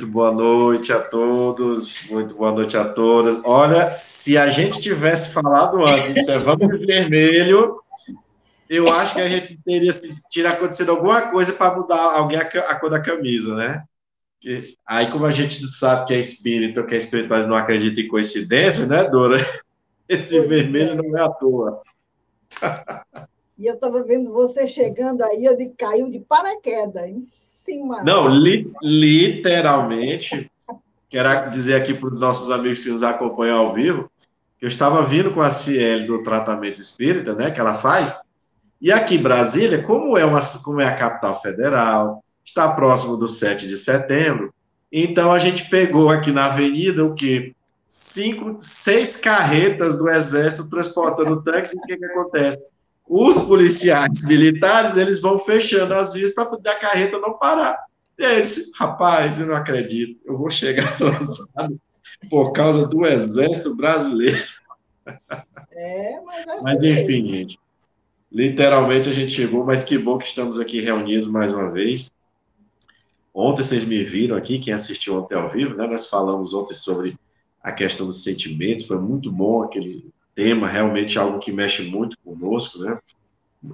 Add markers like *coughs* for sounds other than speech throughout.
muito boa noite a todos, muito boa noite a todas. Olha, se a gente tivesse falado antes, vamos de vermelho, eu acho que a gente teria tido acontecido alguma coisa para mudar alguém a, a, cor da camisa, né? Aí, como a gente sabe que é espírito, que é espiritual não acredita em coincidência, né, Dora? Esse pois vermelho é. não é à toa. E eu estava vendo você chegando aí, eu de, caiu de paraquedas Não, li, literalmente, quero dizer aqui para os nossos amigos que nos acompanham ao vivo, eu estava vindo com a Ciel do tratamento espírita, né, que ela faz, e aqui, Brasília, como é, uma, como é a capital federal, está próximo do 7 de setembro, então a gente pegou aqui na avenida o quê? Cinco, seis carretas do Exército transportando tanques, e o que, que acontece? Os policiais militares, eles vão fechando as vias para poder a carreta não parar. E aí eles, rapaz, eu não acredito, eu vou chegar atrasado *laughs* por causa do Exército Brasileiro. É, mas, assim, mas enfim, gente. Literalmente a gente chegou, mas que bom que estamos aqui reunidos mais uma vez. Ontem vocês me viram aqui, quem assistiu ontem ao vivo, né? Nós falamos ontem sobre a questão dos sentimentos, foi muito bom aquele tema, realmente algo que mexe muito conosco, né?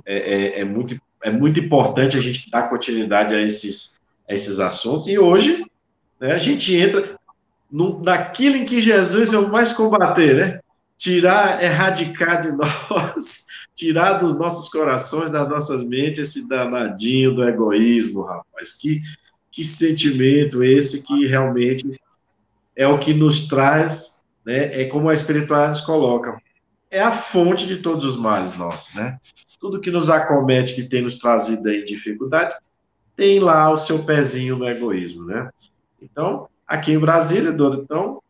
É, é, é muito, é muito importante a gente dar continuidade a esses, a esses assuntos, e hoje né, a gente entra no, naquilo em que Jesus é o mais combater, né? Tirar, erradicar de *laughs* nós tirar dos nossos corações, das nossas mentes, esse danadinho do egoísmo, rapaz. Que, que sentimento esse que realmente é o que nos traz, né? É como a espiritualidade nos coloca. É a fonte de todos os males nossos, né? Tudo que nos acomete, que tem nos trazido aí dificuldades, tem lá o seu pezinho no egoísmo, né? Então, aqui em Brasília, Dona, então,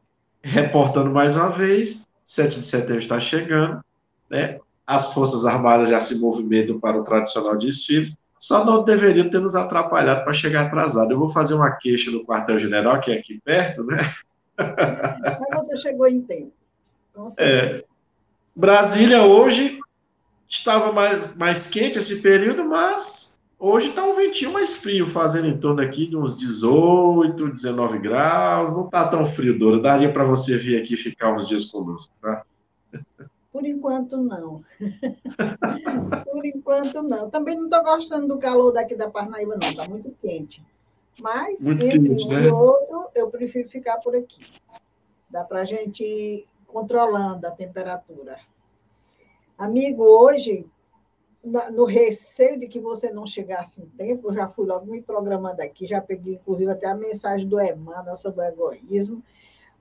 reportando mais uma vez, 7 de setembro está chegando, né? as Forças Armadas já se movimentam para o tradicional desfile, só não deveriam ter nos atrapalhado para chegar atrasado. Eu vou fazer uma queixa no quartel-general, que é aqui perto, né? Mas você chegou em tempo. É. Brasília hoje estava mais, mais quente esse período, mas hoje está um ventinho mais frio, fazendo em torno aqui de uns 18, 19 graus. Não está tão frio, Dora. Daria para você vir aqui ficar uns dias conosco, tá? Por enquanto, não. *laughs* Por enquanto, não. Também não estou gostando do calor daqui da Parnaíba, não. Está muito quente. Mas, muito entre quente, um né? e outro, eu prefiro ficar por aqui. Dá para a gente controlando a temperatura. Amigo, hoje, no receio de que você não chegasse em tempo, eu já fui logo me programando aqui, já peguei, inclusive, até a mensagem do Emmanuel sobre o egoísmo.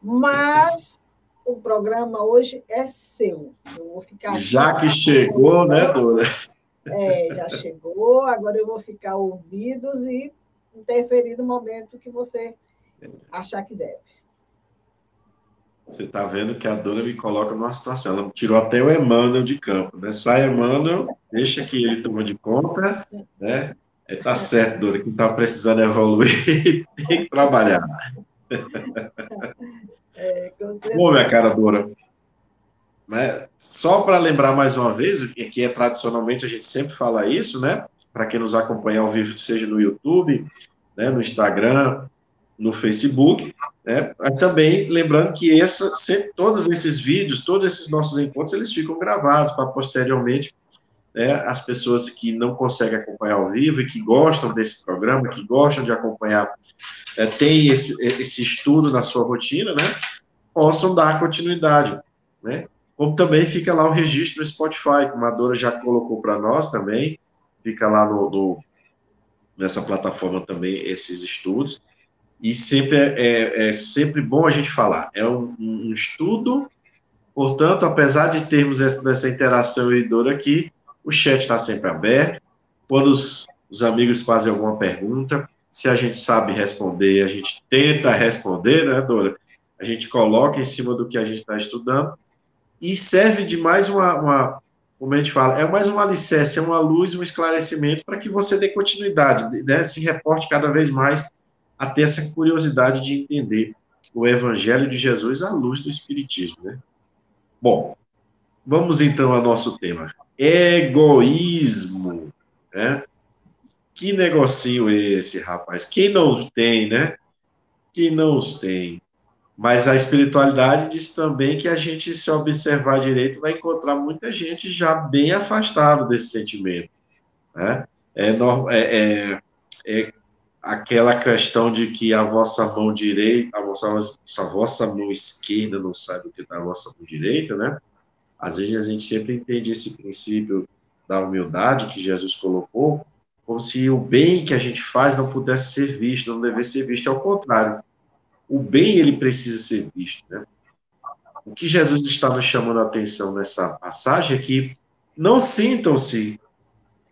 Mas o programa hoje é seu. Eu vou ficar já que chegou, né, Dora? É, já chegou. Agora eu vou ficar ouvidos e interferir no momento que você achar que deve. Você está vendo que a Dora me coloca numa situação. Ela tirou até o Emmanuel de campo, né? Sai Emmanuel, deixa que ele toma de conta, né? É, tá certo, Dora, que está precisando evoluir, *laughs* tem que trabalhar. É, Bom, minha cara Dora. Né? Só para lembrar mais uma vez, que é tradicionalmente a gente sempre fala isso, né? Para quem nos acompanha ao vivo, seja no YouTube, né, no Instagram, no Facebook, né? Também lembrando que essa, todos esses vídeos, todos esses nossos encontros, eles ficam gravados para posteriormente né, as pessoas que não conseguem acompanhar ao vivo e que gostam desse programa, que gostam de acompanhar, é, tem esse, esse estudo na sua rotina, né, possam dar continuidade, né, como também fica lá o registro no Spotify, que a Dora já colocou para nós também, fica lá no, no, nessa plataforma também esses estudos, e sempre é, é, é sempre bom a gente falar, é um, um estudo, portanto, apesar de termos essa, essa interação dor aqui, o chat está sempre aberto. Quando os, os amigos fazem alguma pergunta, se a gente sabe responder, a gente tenta responder, né, Dora? A gente coloca em cima do que a gente está estudando e serve de mais uma, uma, como a gente fala, é mais um alicerce, é uma luz, um esclarecimento para que você dê continuidade, né, se reporte cada vez mais a ter essa curiosidade de entender o Evangelho de Jesus à luz do Espiritismo, né? Bom, vamos então ao nosso tema egoísmo, né? Que negocinho esse, rapaz? Quem não tem, né? que não os tem. Mas a espiritualidade diz também que a gente, se observar direito, vai encontrar muita gente já bem afastado desse sentimento. Né? É, é, é, é aquela questão de que a vossa mão direita, a vossa, a vossa mão esquerda não sabe o que está a vossa mão direita, né? Às vezes a gente sempre entende esse princípio da humildade que Jesus colocou, como se o bem que a gente faz não pudesse ser visto, não devesse ser visto, ao contrário. O bem, ele precisa ser visto, né? O que Jesus está nos chamando a atenção nessa passagem é que não sintam-se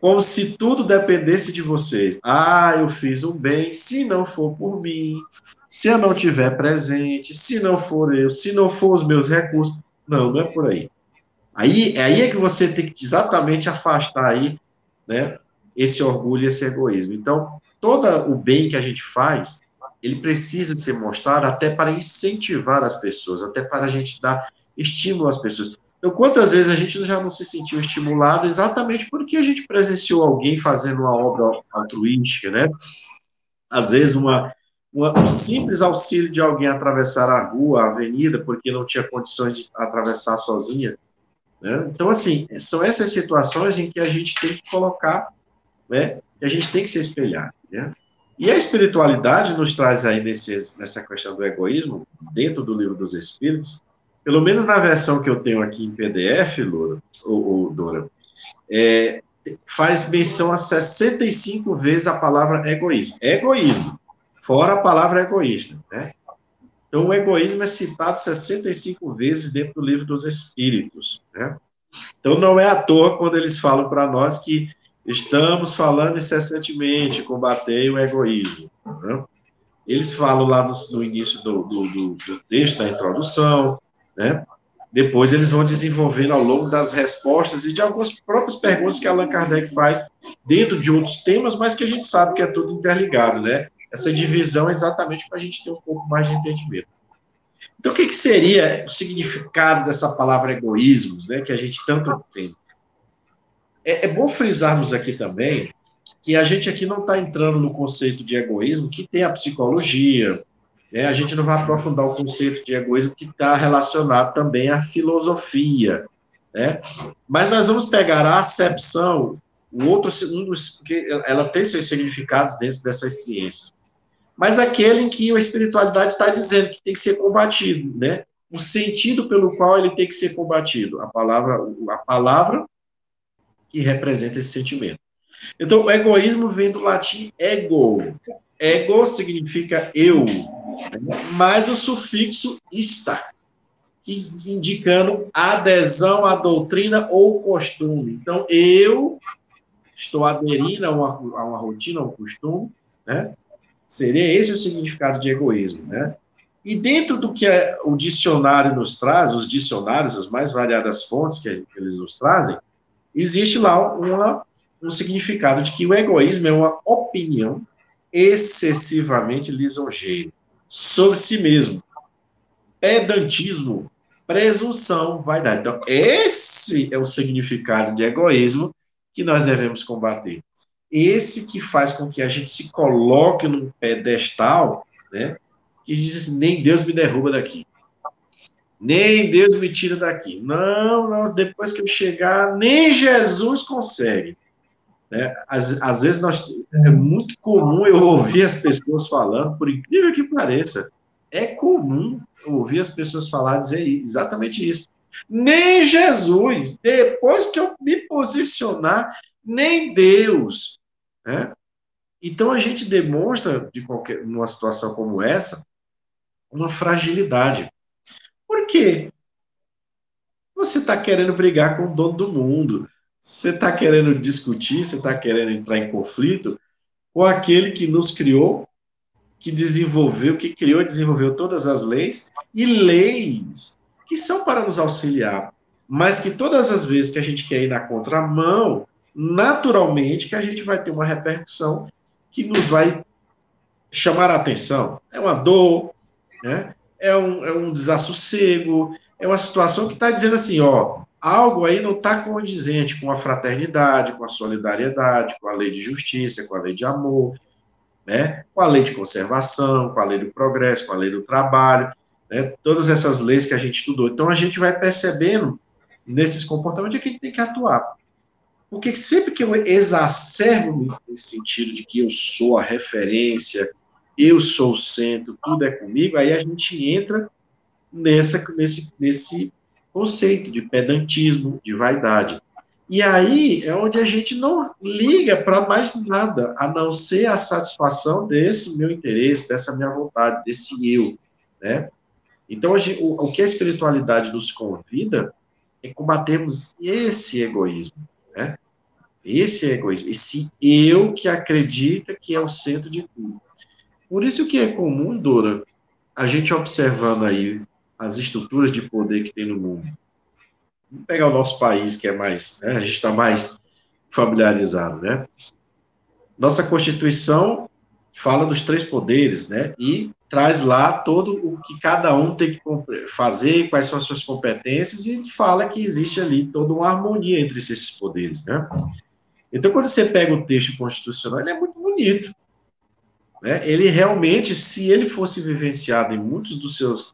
como se tudo dependesse de vocês. Ah, eu fiz um bem, se não for por mim, se eu não tiver presente, se não for eu, se não for os meus recursos. Não, não é por aí. Aí, aí é que você tem que exatamente afastar aí, né, esse orgulho, esse egoísmo. Então, todo o bem que a gente faz, ele precisa ser mostrado até para incentivar as pessoas, até para a gente dar estímulo às pessoas. Então, quantas vezes a gente já não se sentiu estimulado exatamente porque a gente presenciou alguém fazendo uma obra altruística, né? Às vezes, uma, uma, um simples auxílio de alguém atravessar a rua, a avenida, porque não tinha condições de atravessar sozinha, né? Então, assim, são essas situações em que a gente tem que colocar, né, que a gente tem que se espelhar. Né? E a espiritualidade nos traz aí nesse, nessa questão do egoísmo, dentro do livro dos Espíritos, pelo menos na versão que eu tenho aqui em PDF, Loura, ou, ou Dora, é, faz menção a 65 vezes a palavra egoísmo. Egoísmo, fora a palavra egoísta, né? Então, o egoísmo é citado 65 vezes dentro do livro dos Espíritos. Né? Então, não é à toa quando eles falam para nós que estamos falando incessantemente, combater o egoísmo. Né? Eles falam lá no, no início do, do, do, do, texto, da introdução, né? depois eles vão desenvolvendo ao longo das respostas e de algumas próprias perguntas que Allan Kardec faz dentro de outros temas, mas que a gente sabe que é tudo interligado, né? essa divisão exatamente para a gente ter um pouco mais de entendimento. Então, o que, que seria o significado dessa palavra egoísmo, né, que a gente tanto tem? É, é bom frisarmos aqui também que a gente aqui não está entrando no conceito de egoísmo que tem a psicologia, né, a gente não vai aprofundar o conceito de egoísmo que está relacionado também à filosofia, né? Mas nós vamos pegar a acepção, o outro, um dos, ela tem seus significados dentro dessas ciências mas aquele em que a espiritualidade está dizendo que tem que ser combatido, né? O sentido pelo qual ele tem que ser combatido, a palavra, a palavra que representa esse sentimento. Então, o egoísmo vem do latim ego. Ego significa eu? Mais o sufixo está, indicando adesão à doutrina ou costume. Então, eu estou aderindo a uma, a uma rotina, a um costume, né? Seria esse o significado de egoísmo, né? E dentro do que é, o dicionário nos traz, os dicionários, as mais variadas fontes que, eles nos trazem, existe lá uma, um significado de que o egoísmo é uma opinião excessivamente lisonjeira sobre si mesmo. Pedantismo, presunção, vaidade. Então, esse é o significado de egoísmo que nós devemos combater esse que faz com que a gente se coloque num pedestal, né? Que diz assim, nem Deus me derruba daqui. Nem Deus me tira daqui. Não, não, depois que eu chegar, nem Jesus consegue. Né? Às, às vezes nós, é muito comum eu ouvir as pessoas falando, por incrível que pareça, é comum ouvir as pessoas falar, dizer exatamente isso. Nem Jesus, depois que eu me posicionar, nem Deus. Né? Então a gente demonstra, de qualquer, numa situação como essa, uma fragilidade. Por quê? Você está querendo brigar com o dono do mundo, você está querendo discutir, você está querendo entrar em conflito com aquele que nos criou, que desenvolveu, que criou e desenvolveu todas as leis, e leis que são para nos auxiliar, mas que todas as vezes que a gente quer ir na contramão, naturalmente que a gente vai ter uma repercussão que nos vai chamar a atenção. É uma dor, né? é, um, é um desassossego, é uma situação que está dizendo assim, ó, algo aí não está condizente com a fraternidade, com a solidariedade, com a lei de justiça, com a lei de amor. né? com a lei de conservação, com a lei do progresso, com a lei do trabalho, né? todas essas leis que a gente estudou. Então, a gente vai percebendo nesses comportamentos que a gente tem que atuar. Porque sempre que eu exacerbo nesse sentido de que eu sou a referência, eu sou o centro, tudo é comigo, aí a gente entra nessa, nesse, nesse conceito de pedantismo, de vaidade. E aí é onde a gente não liga para mais nada, a não ser a satisfação desse meu interesse, dessa minha vontade, desse eu, né? Então, gente, o, o, que a espiritualidade nos convida é combatermos esse egoísmo, né? Esse egoísmo, esse eu que acredita que é o centro de tudo. Por isso que é comum, Dora, a gente observando aí as estruturas de poder que tem no mundo. Vamos pegar o nosso país, que é mais, né, a gente está mais familiarizado, né? Nossa Constituição fala dos três poderes, né? E traz lá todo o que cada um tem que fazer, quais são as suas competências, e fala que existe ali toda uma harmonia entre esses poderes, né? Então, quando você pega o texto constitucional, ele é muito bonito. Né? Ele realmente, se ele fosse vivenciado em muitos dos seus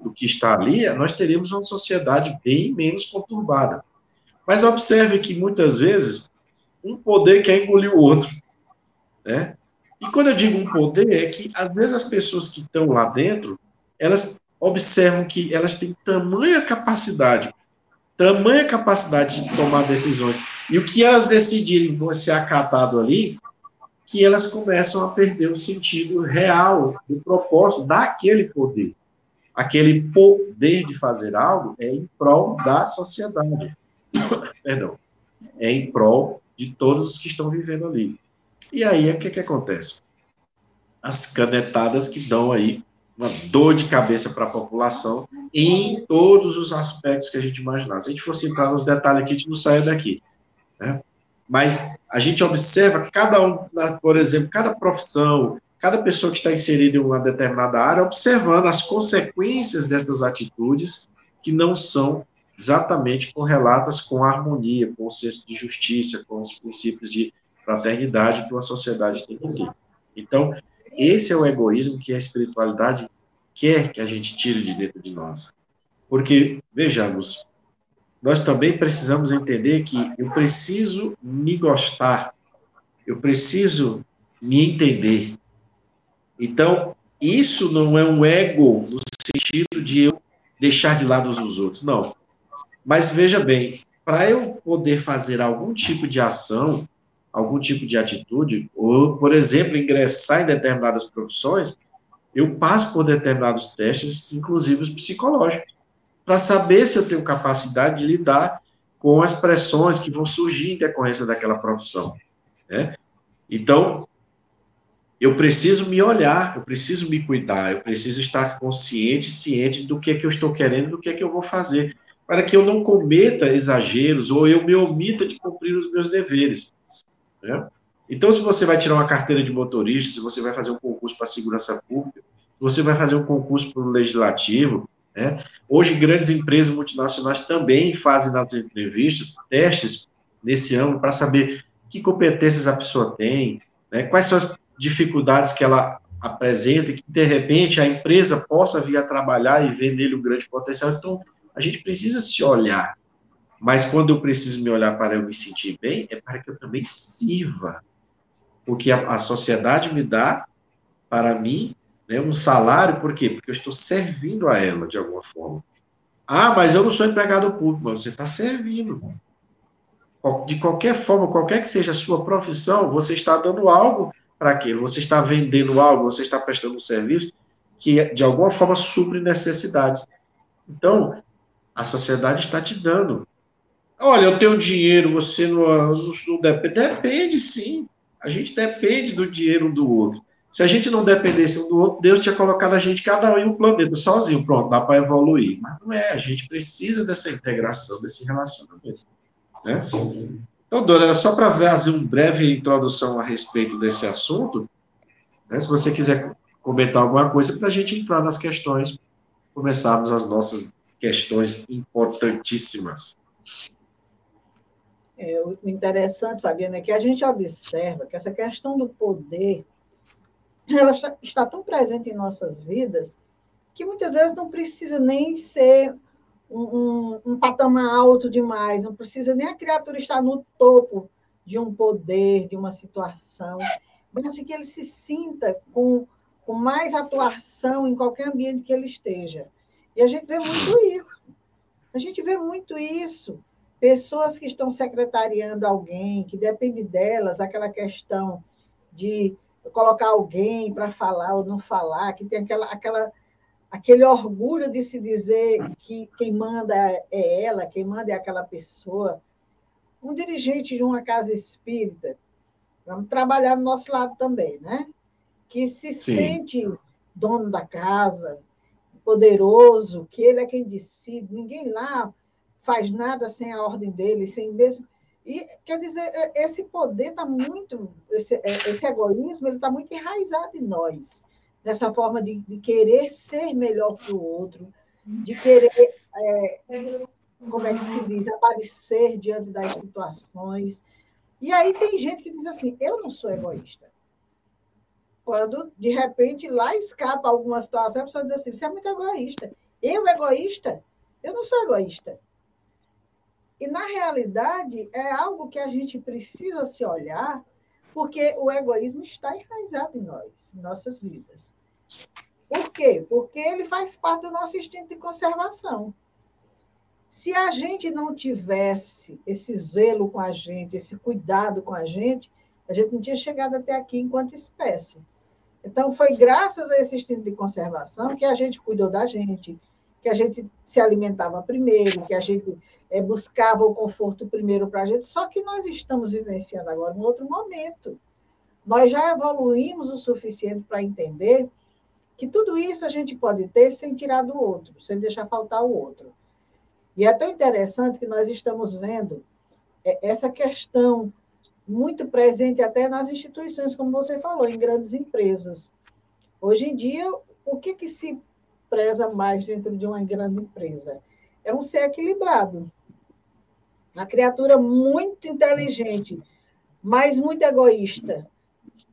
do que está ali, nós teríamos uma sociedade bem menos conturbada. Mas observe que muitas vezes um poder quer engolir o outro, né? E quando eu digo um poder, é que às vezes as pessoas que estão lá dentro, elas observam que elas têm tamanha capacidade, tamanha capacidade de tomar decisões, e o que elas decidirem vai ser acatado ali, que elas começam a perder o sentido real do propósito daquele poder aquele poder de fazer algo é em prol da sociedade. *coughs* Perdão. É em prol de todos os que estão vivendo ali. E aí, o que, que acontece? As canetadas que dão aí uma dor de cabeça para a população em todos os aspectos que a gente imaginar. Se a gente fosse entrar nos detalhes aqui, a gente não saia daqui. Né? Mas a gente observa cada um, por exemplo, cada profissão, cada pessoa que está inserida em uma determinada área, observando as consequências dessas atitudes que não são exatamente correlatas com a harmonia, com o senso de justiça, com os princípios de fraternidade que uma sociedade tem que ter. Então, esse é o egoísmo que a espiritualidade quer que a gente tire de dentro de nós. Porque, vejamos, nós também precisamos entender que eu preciso me gostar, eu preciso me entender, então, isso não é um ego no sentido de eu deixar de lado os outros, não. Mas veja bem, para eu poder fazer algum tipo de ação, algum tipo de atitude, ou, por exemplo, ingressar em determinadas profissões, eu passo por determinados testes, inclusive os psicológicos, para saber se eu tenho capacidade de lidar com as pressões que vão surgir em decorrência daquela profissão. Né? Então, eu preciso me olhar, eu preciso me cuidar, eu preciso estar consciente, ciente do que é que eu estou querendo, do que é que eu vou fazer, para que eu não cometa exageros ou eu me omita de cumprir os meus deveres. Né? Então, se você vai tirar uma carteira de motorista, se você vai fazer um concurso para segurança pública, se você vai fazer um concurso para o legislativo, né? hoje grandes empresas multinacionais também fazem nas entrevistas testes nesse ano para saber que competências a pessoa tem, né? quais são as dificuldades que ela apresenta e que, de repente, a empresa possa vir a trabalhar e ver nele um grande potencial. Então, a gente precisa se olhar. Mas quando eu preciso me olhar para eu me sentir bem, é para que eu também sirva. Porque a, a sociedade me dá, para mim, né, um salário, por quê? Porque eu estou servindo a ela, de alguma forma. Ah, mas eu não sou empregado público, mas você está servindo. De qualquer forma, qualquer que seja a sua profissão, você está dando algo para aquilo. Você está vendendo algo, você está prestando um serviço que, de alguma forma, supre necessidades. Então, a sociedade está te dando. Olha, eu tenho dinheiro, você não, não, não depende. Depende, sim. A gente depende do dinheiro um do outro. Se a gente não dependesse um do outro, Deus tinha colocado a gente, cada um em um planeta, sozinho, pronto, dá para evoluir. Mas não é, a gente precisa dessa integração, desse relacionamento. Né? Então, Dora, era só para fazer uma breve introdução a respeito desse assunto. Né? Se você quiser comentar alguma coisa, para a gente entrar nas questões, começarmos as nossas questões importantíssimas. É, o interessante, Fabiana, é que a gente observa que essa questão do poder ela está tão presente em nossas vidas que muitas vezes não precisa nem ser um, um, patamar alto demais, não precisa nem a criatura estar no topo de um poder, de uma situação, mas que ele se sinta com, com mais atuação em qualquer ambiente que ele esteja. E a gente vê muito isso. A gente vê muito isso. Pessoas que estão secretariando alguém, que depende delas, aquela questão de colocar alguém para falar ou não falar, que tem aquela, aquela aquele orgulho de se dizer que quem manda é ela, quem manda é aquela pessoa. Um dirigente de uma casa espírita, vamos trabalhar no nosso lado também, né? Que se Sim. sente dono da casa, poderoso, que ele é quem decide, ninguém lá faz nada sem a ordem dele, sem mesmo. E quer dizer, esse poder está muito, esse, esse egoísmo, ele está muito enraizado em nós dessa forma de, de querer ser melhor que o outro, de querer, é, como é que se diz, aparecer diante das situações. E aí tem gente que diz assim: eu não sou egoísta. Quando, de repente, lá escapa alguma situação, a pessoa diz assim: você é muito egoísta. Eu, egoísta? Eu não sou egoísta. E, na realidade, é algo que a gente precisa se olhar, porque o egoísmo está enraizado em nós, em nossas vidas. Por quê? Porque ele faz parte do nosso instinto de conservação. Se a gente não tivesse esse zelo com a gente, esse cuidado com a gente, a gente não tinha chegado até aqui enquanto espécie. Então, foi graças a esse instinto de conservação que a gente cuidou da gente, que a gente se alimentava primeiro, que a gente é, buscava o conforto primeiro para a gente. Só que nós estamos vivenciando agora um outro momento. Nós já evoluímos o suficiente para entender que tudo isso a gente pode ter sem tirar do outro, sem deixar faltar o outro. E é tão interessante que nós estamos vendo é, essa questão muito presente até nas instituições, como você falou, em grandes empresas. Hoje em dia, o que, que se preza mais dentro de uma grande empresa? É um ser equilibrado. Uma criatura muito inteligente, mas muito egoísta,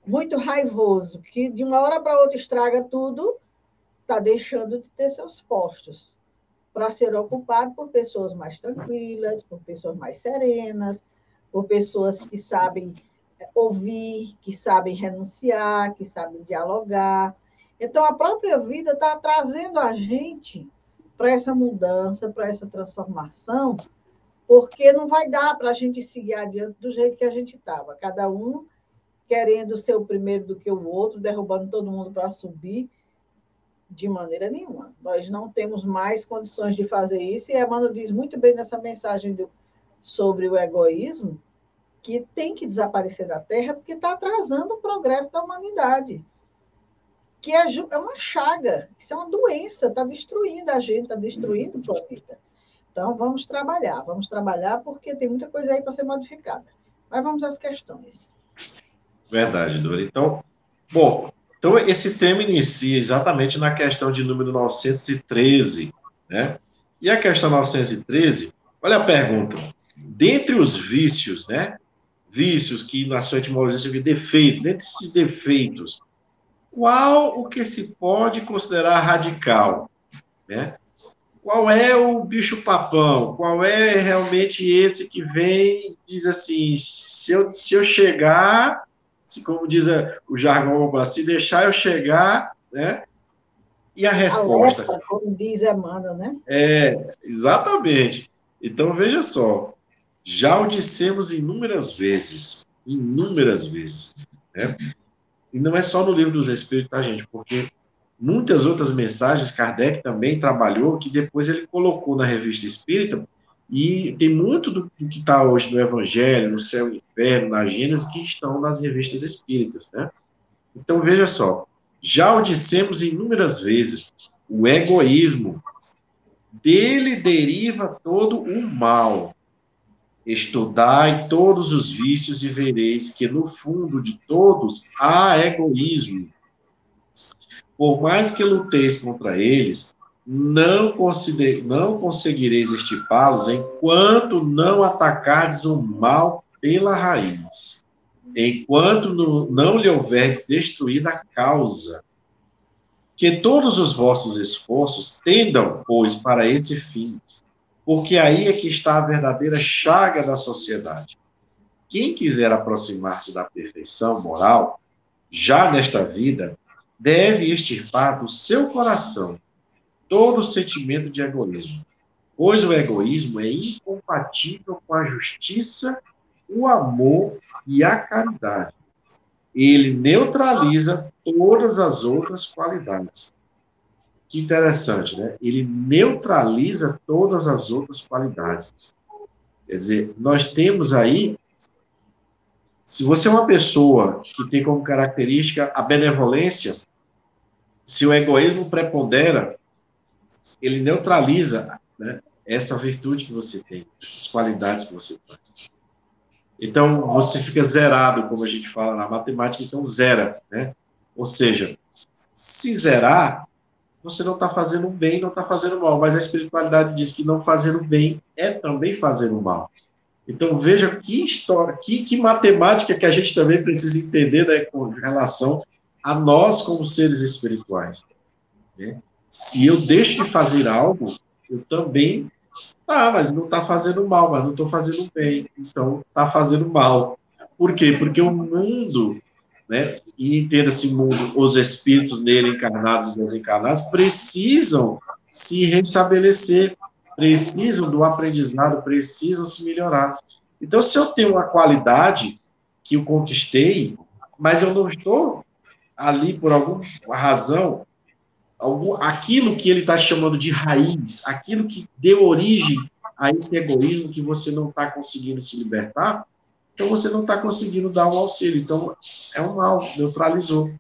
muito raivoso, que de uma hora para outra estraga tudo, está deixando de ter seus postos para ser ocupado por pessoas mais tranquilas, por pessoas mais serenas, por pessoas que sabem eh, ouvir, que sabem renunciar, que sabem dialogar. Então, a própria vida está trazendo a gente para essa mudança, para essa transformação, porque não vai dar para a gente seguir adiante do jeito que a gente estava. Cada um querendo ser o primeiro do que o outro, derrubando todo mundo para subir, de maneira nenhuma. Nós não temos mais condições de fazer isso, e Emmanuel diz muito bem nessa mensagem do, sobre o egoísmo, que tem que desaparecer da Terra porque está atrasando o progresso da humanidade. Que é, é uma chaga, isso é uma doença, está destruindo a gente, está destruindo o planeta. Então, vamos trabalhar, vamos trabalhar porque tem muita coisa aí para ser modificada. Mas vamos às questões. Verdade, Dora. Então, bom, então esse tema inicia exatamente na questão de número 913, né? E a questão 913, olha a pergunta. Dentre os vícios, né? Vícios que na sua etimologia vê defeitos, dentre esses defeitos, qual o que se pode considerar radical, né? Qual é o bicho papão? Qual é realmente esse que vem diz assim, se eu, se eu chegar se como diz o jargão se deixar eu chegar, né? E a resposta. Alerta, como diz Emmanuel, né? É, exatamente. Então, veja só, já o dissemos inúmeras vezes, inúmeras vezes, né? E não é só no livro dos Espíritos, tá, gente? Porque muitas outras mensagens Kardec também trabalhou, que depois ele colocou na revista Espírita, e tem muito do, que está hoje no Evangelho, no Céu e Inferno, na Gênesis, que estão nas revistas espíritas, né? Então, veja só, já o dissemos inúmeras vezes, o egoísmo, dele deriva todo o mal. Estudai todos os vícios e vereis que no fundo de todos há egoísmo. Por mais que luteis contra eles, não, não conseguireis estipá-los enquanto não atacardes o mal pela raiz. enquanto não lhe houveres destruído a causa. Que todos os vossos esforços tendam, pois, para esse fim, porque aí é que está a verdadeira chaga da sociedade. Quem quiser aproximar-se da perfeição moral, já nesta vida, deve extirpar do seu coração todo sentimento de egoísmo, pois o egoísmo é incompatível com a justiça, o amor e a caridade. Ele neutraliza todas as outras qualidades. Que interessante, né? Ele neutraliza todas as outras qualidades. Quer dizer, nós temos aí se você é uma pessoa que tem como característica a benevolência, se o egoísmo prepondera, ele neutraliza né, essa virtude que você tem, essas qualidades que você tem. Então, você fica zerado, como a gente fala na matemática, então zera, né? Ou seja, se zerar, você não está fazendo bem, não está fazendo mal, mas a espiritualidade diz que não fazer o bem é também fazer o mal. Então, veja que história, que, que matemática que a gente também precisa entender né, com relação a nós como seres espirituais. Né? Se eu deixo de fazer algo, eu também. Ah, mas não está fazendo mal, mas não estou fazendo bem. Então, está fazendo mal. Por quê? Porque o mundo, né, e entenda-se mundo, os espíritos nele, encarnados e desencarnados, precisam se restabelecer, precisam do aprendizado, precisam se melhorar. Então, se eu tenho uma qualidade que eu conquistei, mas eu não estou ali por alguma razão, algum, aquilo que ele está chamando de raiz, aquilo que deu origem a esse egoísmo que você não está conseguindo se libertar, então você não está conseguindo dar um auxílio. Então, é um mal, neutralizou.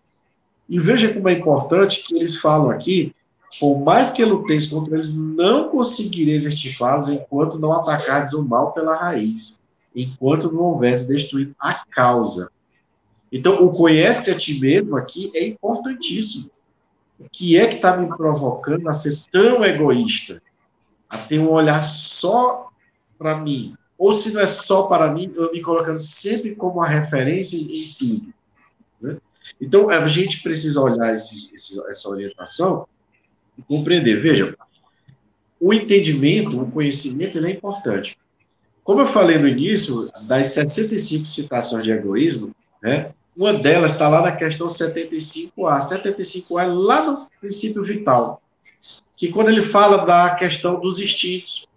E veja como é importante que eles falam aqui por mais que luteis contra eles, não conseguireis extirpá-los enquanto não atacardes o mal pela raiz, enquanto não houvesse destruído a causa. Então, o conhece a ti mesmo aqui é importantíssimo. O que é que está me provocando a ser tão egoísta? A ter um olhar só para mim. Ou se não é só para mim, eu me colocando sempre como uma referência em tudo. Né? Então, a gente precisa olhar esse, esse, essa orientação e compreender. Veja, o entendimento, o conhecimento, ele é importante. Como eu falei no início, das 65 citações de egoísmo, né, uma delas está lá na questão 75A. 75A é lá no princípio vital, que quando ele fala da questão dos instintos.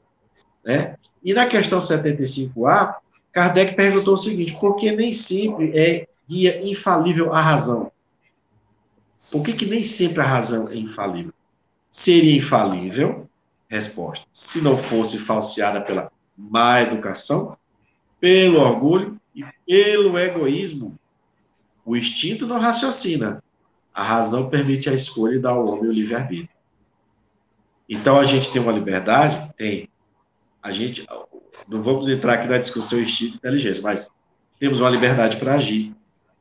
Né? E na questão 75A, Kardec perguntou o seguinte: por que nem sempre é guia infalível a razão? Por que, que nem sempre a razão é infalível? seria infalível? Resposta: se não fosse falseada pela má educação, pelo orgulho e pelo egoísmo. O instinto não raciocina. A razão permite a escolha e dá ao homem o livre-arbítrio. Então a gente tem uma liberdade? Tem. A gente. Não vamos entrar aqui na discussão instinto e inteligência, mas temos uma liberdade para agir.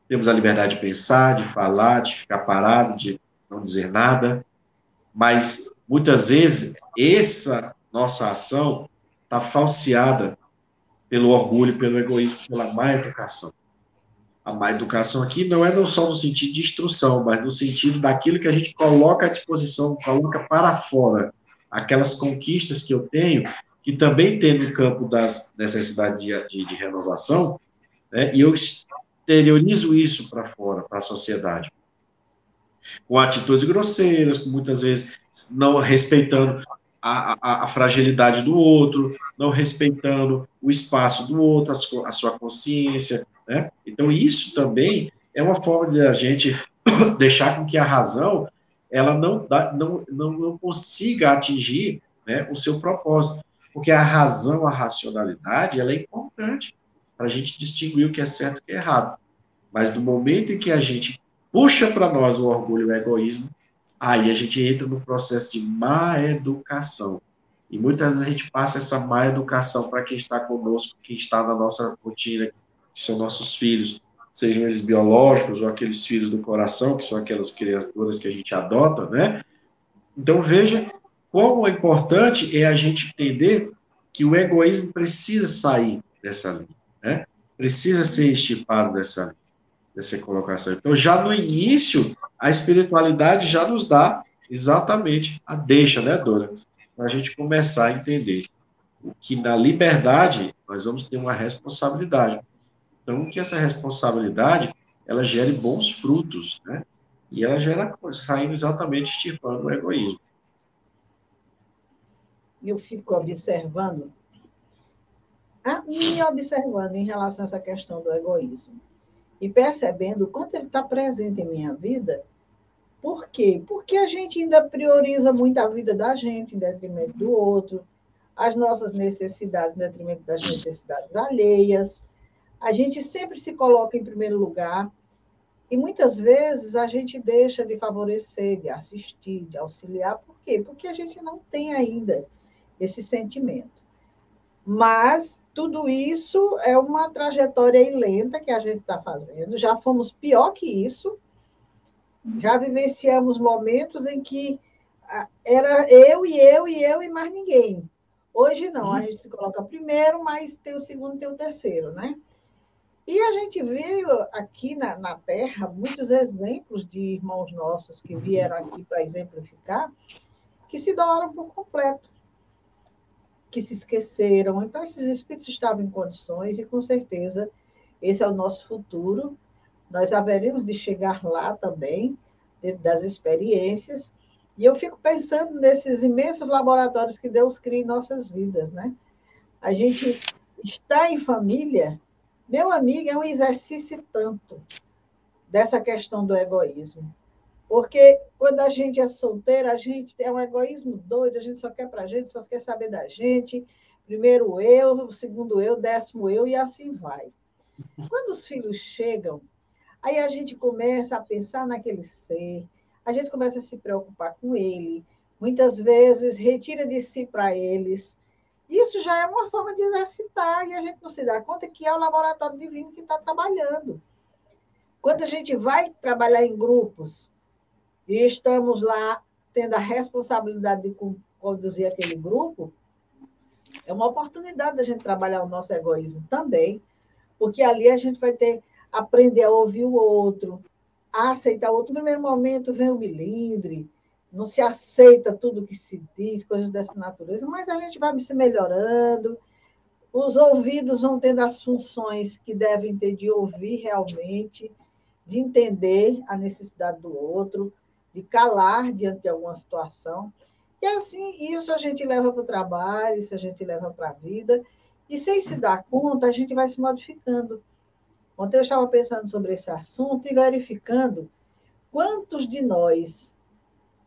Temos a liberdade de pensar, de falar, de ficar parado, de não dizer nada. Mas, muitas vezes, essa nossa ação está falseada pelo orgulho, pelo egoísmo, pela má educação. A má educação aqui não é não só no sentido de instrução, mas no sentido daquilo que a gente coloca à disposição, coloca para fora. Aquelas conquistas que eu tenho, que também tem no campo das necessidades de, de, de renovação, né, e eu exteriorizo isso para fora, para a sociedade com atitudes grosseiras, muitas vezes não respeitando a, a, a, fragilidade do outro, não respeitando o espaço do outro, a sua, consciência, né? Então, isso também é uma forma de a gente *coughs* deixar com que a razão ela não, dá, não, não, não consiga atingir né, o seu propósito, porque a razão, a racionalidade, ela é importante para a gente distinguir o que é certo e o que é errado. Mas no momento em que a gente puxa para nós o orgulho e o egoísmo, aí a gente entra no processo de má educação. E muitas vezes a gente passa essa má educação para quem está conosco, quem está na nossa rotina, que são nossos filhos, sejam eles biológicos ou aqueles filhos do coração, que são aquelas criaturas que a gente adota, né? Então veja como é importante é a gente entender que o egoísmo precisa sair dessa linha, né? precisa ser estipado dessa, dessa colocação. Então, já no início, a espiritualidade já nos dá exatamente a deixa, né, Dora? Para a gente começar a entender que na liberdade nós vamos ter uma responsabilidade. Então, que essa responsabilidade ela gere bons frutos, né? E ela gera saindo exatamente extirpando o egoísmo. Eu fico observando, me observando em relação a essa questão do egoísmo e percebendo o quanto ele está presente em minha vida. Por quê? Porque a gente ainda prioriza muito a vida da gente em detrimento do outro, as nossas necessidades em detrimento das necessidades alheias. A gente sempre se coloca em primeiro lugar e muitas vezes a gente deixa de favorecer, de assistir, de auxiliar. Por quê? Porque a gente não tem ainda esse sentimento. Mas tudo isso é uma trajetória lenta que a gente está fazendo. Já fomos pior que isso. Já vivenciamos momentos em que ah, era eu e eu e eu e mais ninguém. Hoje não, a uhum. gente se coloca primeiro, mas tem o segundo e tem o terceiro, né? E a gente viu aqui na, na Terra muitos exemplos de irmãos nossos que vieram aqui para exemplificar, que se doaram por completo, que se esqueceram. Então, esses espíritos estavam em condições, e com certeza esse é o nosso futuro. Nós haveremos de chegar lá também, dentro das experiências, e eu fico pensando nesses imensos laboratórios que Deus cria em nossas vidas, né? A gente está em família, meu amigo, é um exercício tanto dessa questão do egoísmo. Porque quando a gente é solteira, a gente tem um egoísmo doido, a gente só quer para a gente, só quer saber da gente. Primeiro eu, segundo eu, décimo eu, e assim vai. Quando os filhos chegam, aí a gente começa a pensar naquele ser, a gente começa a se preocupar com ele, muitas vezes retira de si para eles. Isso já é uma forma de exercitar e a gente não se dá conta que é o laboratório divino que está trabalhando. Quando a gente vai trabalhar em grupos e estamos lá tendo a responsabilidade de conduzir aquele grupo, é uma oportunidade da gente trabalhar o nosso egoísmo também, porque ali a gente vai ter aprender a ouvir o outro, a aceitar o outro. No primeiro momento vem o milindre, não se aceita tudo que se diz, coisas dessa natureza, mas a gente vai se melhorando, os ouvidos vão tendo as funções que devem ter de ouvir realmente, de entender a necessidade do outro, de calar diante de alguma situação. E assim, isso a gente leva para o trabalho, isso a gente leva para a vida, e sem se dar conta, a gente vai se modificando. Ontem eu estava pensando sobre esse assunto e verificando quantos de nós,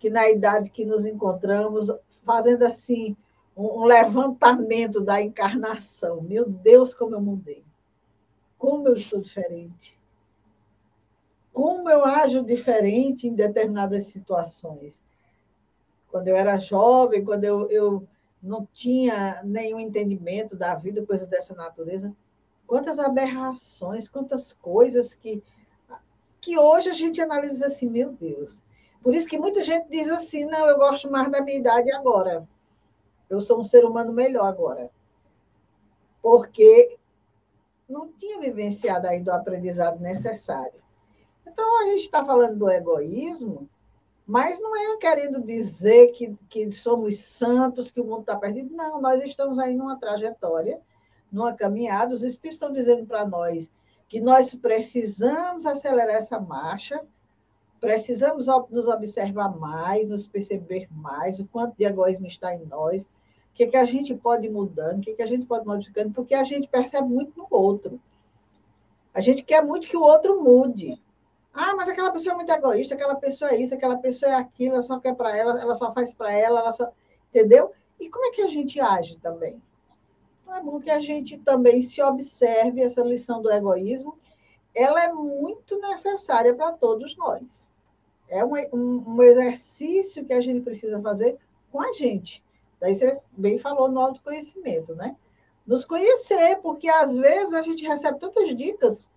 que na idade que nos encontramos, fazendo assim um levantamento da encarnação. Meu Deus, como eu mudei. Como eu estou diferente. Como eu ajo diferente em determinadas situações. Quando eu era jovem, quando eu, eu não tinha nenhum entendimento da vida, coisas dessa natureza, quantas aberrações, quantas coisas que, que hoje a gente analisa assim, meu Deus. Por isso que muita gente diz assim, não, eu gosto mais da minha idade agora. Eu sou um ser humano melhor agora. Porque não tinha vivenciado ainda o aprendizado necessário. Então, a gente está falando do egoísmo, mas não é querendo dizer que, que somos santos, que o mundo está perdido. Não, nós estamos aí numa trajetória numa caminhada, os Espíritos estão dizendo para nós que nós precisamos acelerar essa marcha, precisamos nos observar mais, nos perceber mais, o quanto de egoísmo está em nós, o que, que a gente pode ir mudando, o que, que a gente pode modificando, porque a gente percebe muito no outro. A gente quer muito que o outro mude. Ah, mas aquela pessoa é muito egoísta, aquela pessoa é isso, aquela pessoa é aquilo, ela só quer para ela, ela só faz para ela, ela só. Entendeu? E como é que a gente age também? Então, é bom que a gente também se observe essa lição do egoísmo. Ela é muito necessária para todos nós. É um, um, um exercício que a gente precisa fazer com a gente. Daí você bem falou no autoconhecimento, né? Nos conhecer, porque às vezes a gente recebe tantas dicas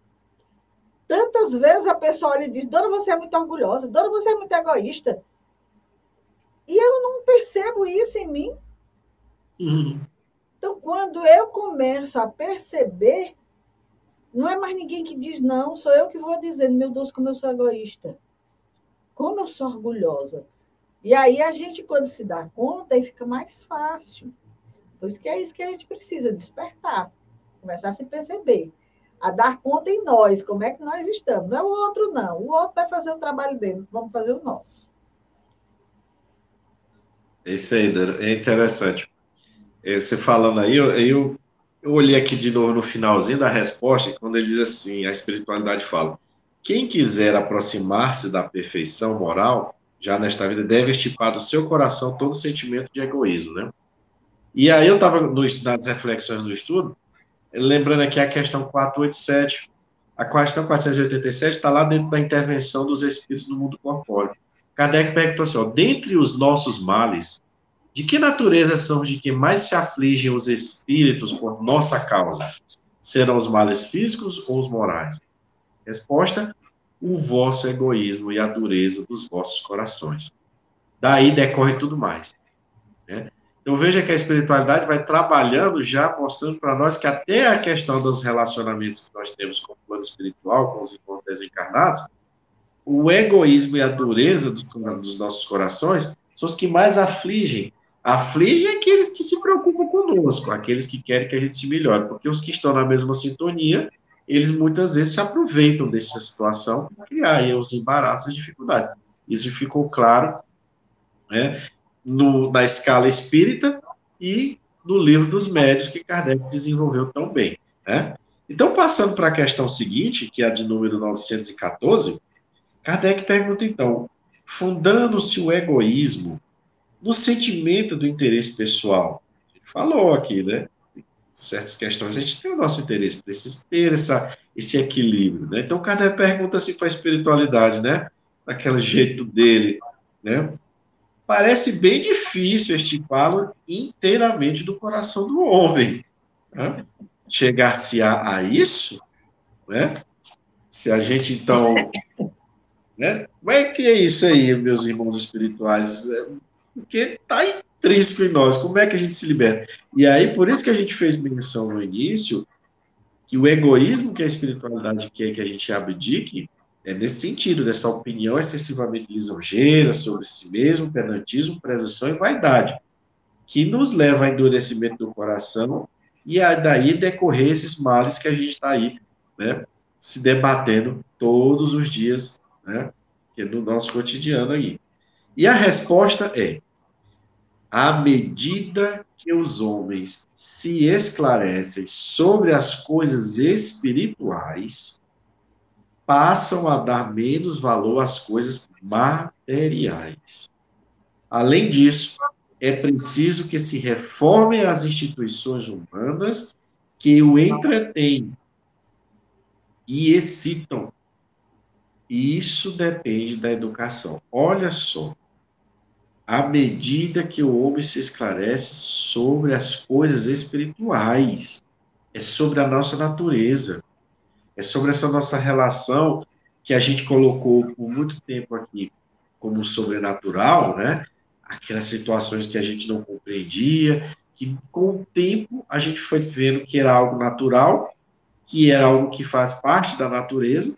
Tantas vezes a pessoa olha e diz: Dona, você é muito orgulhosa, Dona, você é muito egoísta. E eu não percebo isso em mim. Uhum. Então, quando eu começo a perceber Não é mais ninguém que diz não, sou eu que vou dizer, meu Deus, como eu sou egoísta. Como eu sou orgulhosa. E aí a gente, quando se dá conta, aí fica mais fácil. Por isso que é isso que a gente precisa, despertar. Começar a se perceber. A dar conta em nós, como é que nós estamos. Não é o outro, não. O outro vai fazer o trabalho dele, vamos fazer o nosso. Isso aí, é interessante. É, você falando aí, eu, eu, eu olhei aqui de novo no finalzinho da resposta, quando ele diz assim, a espiritualidade fala, quem quiser aproximar-se da perfeição moral, já nesta vida, deve estipar do seu coração todo sentimento de egoísmo, né? E aí eu estava nas reflexões do estudo, lembrando aqui a questão 487, a questão 487 está lá dentro da intervenção dos espíritos no mundo corpóreo. Kardec perguntou assim, ó, dentre os nossos males, de que natureza são os de que mais se afligem os espíritos por nossa causa? Serão os males físicos ou os morais? Resposta: o vosso egoísmo e a dureza dos vossos corações. Daí decorre tudo mais. Né? Então veja que a espiritualidade vai trabalhando já, mostrando para nós que até a questão dos relacionamentos que nós temos com o plano espiritual, com os desencarnados, o egoísmo e a dureza dos, dos nossos corações são os que mais afligem Aflige aqueles que se preocupam conosco, aqueles que querem que a gente se melhore, porque os que estão na mesma sintonia, eles muitas vezes se aproveitam dessa situação para criar aí os embaraços, as dificuldades. Isso ficou claro né, no, na escala espírita e no livro dos médios que Kardec desenvolveu tão bem. Né? Então, passando para a questão seguinte, que é a de número 914, Kardec pergunta então: fundando-se o egoísmo no sentimento do interesse pessoal. Gente falou aqui, né? Certas questões, a gente tem o nosso interesse, precisa ter essa, esse equilíbrio, né? Então, cada pergunta assim para a espiritualidade, né? Daquele jeito dele, né? Parece bem difícil estipá-lo inteiramente do coração do homem. Né? Chegar-se a, a isso, né? Se a gente, então, né? Como é que é isso aí, meus irmãos espirituais? porque está intrínseco em nós. Como é que a gente se liberta? E aí, por isso que a gente fez menção no início, que o egoísmo que a espiritualidade quer que a gente abdique, é nesse sentido, dessa opinião excessivamente lisonjeira sobre si mesmo, penantismo, presunção e vaidade, que nos leva a endurecimento do coração e a daí decorrer esses males que a gente está aí, né, se debatendo todos os dias, né, no nosso cotidiano aí. E a resposta é: à medida que os homens se esclarecem sobre as coisas espirituais, passam a dar menos valor às coisas materiais. Além disso, é preciso que se reformem as instituições humanas que o entretêm e excitam. Isso depende da educação. Olha só à medida que o homem se esclarece sobre as coisas espirituais, é sobre a nossa natureza, é sobre essa nossa relação que a gente colocou por muito tempo aqui como sobrenatural, né? Aquelas situações que a gente não compreendia, que com o tempo a gente foi vendo que era algo natural, que era algo que faz parte da natureza,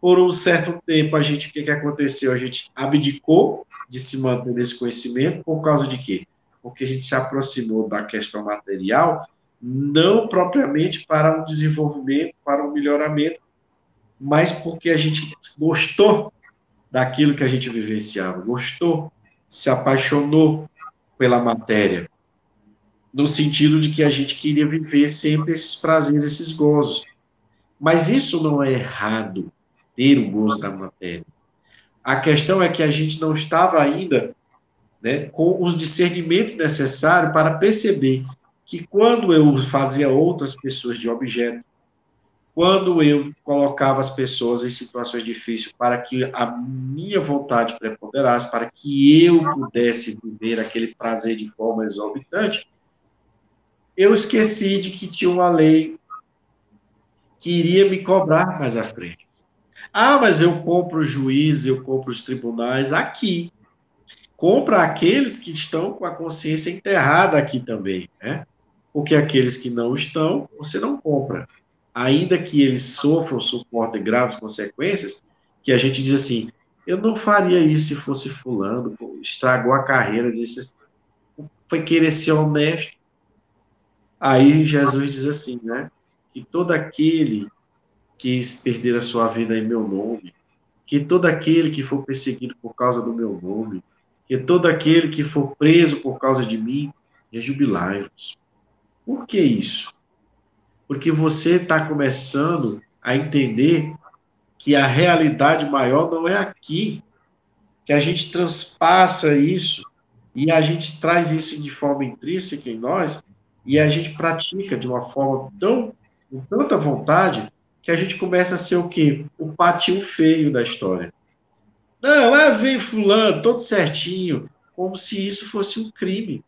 por um certo tempo, a gente, o que, que aconteceu? A gente abdicou de se manter nesse conhecimento por causa de quê? Porque a gente se aproximou da questão material, não propriamente para um desenvolvimento, para um melhoramento, mas porque a gente gostou daquilo que a gente vivenciava, gostou, se apaixonou pela matéria, no sentido de que a gente queria viver sempre esses prazeres, esses gozos. Mas isso não é errado ter o gozo da matéria. A questão é que a gente não estava ainda né, com os discernimentos necessários para perceber que quando eu fazia outras pessoas de objeto, quando eu colocava as pessoas em situações difíceis para que a minha vontade preponderasse, para que eu pudesse viver aquele prazer de forma exorbitante, eu esqueci de que tinha uma lei que iria me cobrar mais à frente. Ah, mas eu compro o juiz, eu compro os tribunais aqui. Compra aqueles que estão com a consciência enterrada aqui também, né? Porque aqueles que não estão, você não compra. ainda que eles sofram, suportem graves consequências, que a gente diz assim, eu não faria isso se fosse fulano, estragou a carreira, disse, foi querer ser honesto. Aí Jesus diz assim, né? Que todo aquele que perder a sua vida em meu nome, que todo aquele que for perseguido por causa do meu nome, que todo aquele que for preso por causa de mim, rejubilai-vos. Por que isso? Porque você está começando a entender que a realidade maior não é aqui, que a gente transpassa isso e a gente traz isso de forma intrínseca em nós e a gente pratica de uma forma tão com tanta vontade que a gente começa a ser o quê? O patinho feio da história. Não, é vem fulano, todo certinho, como se isso fosse um crime.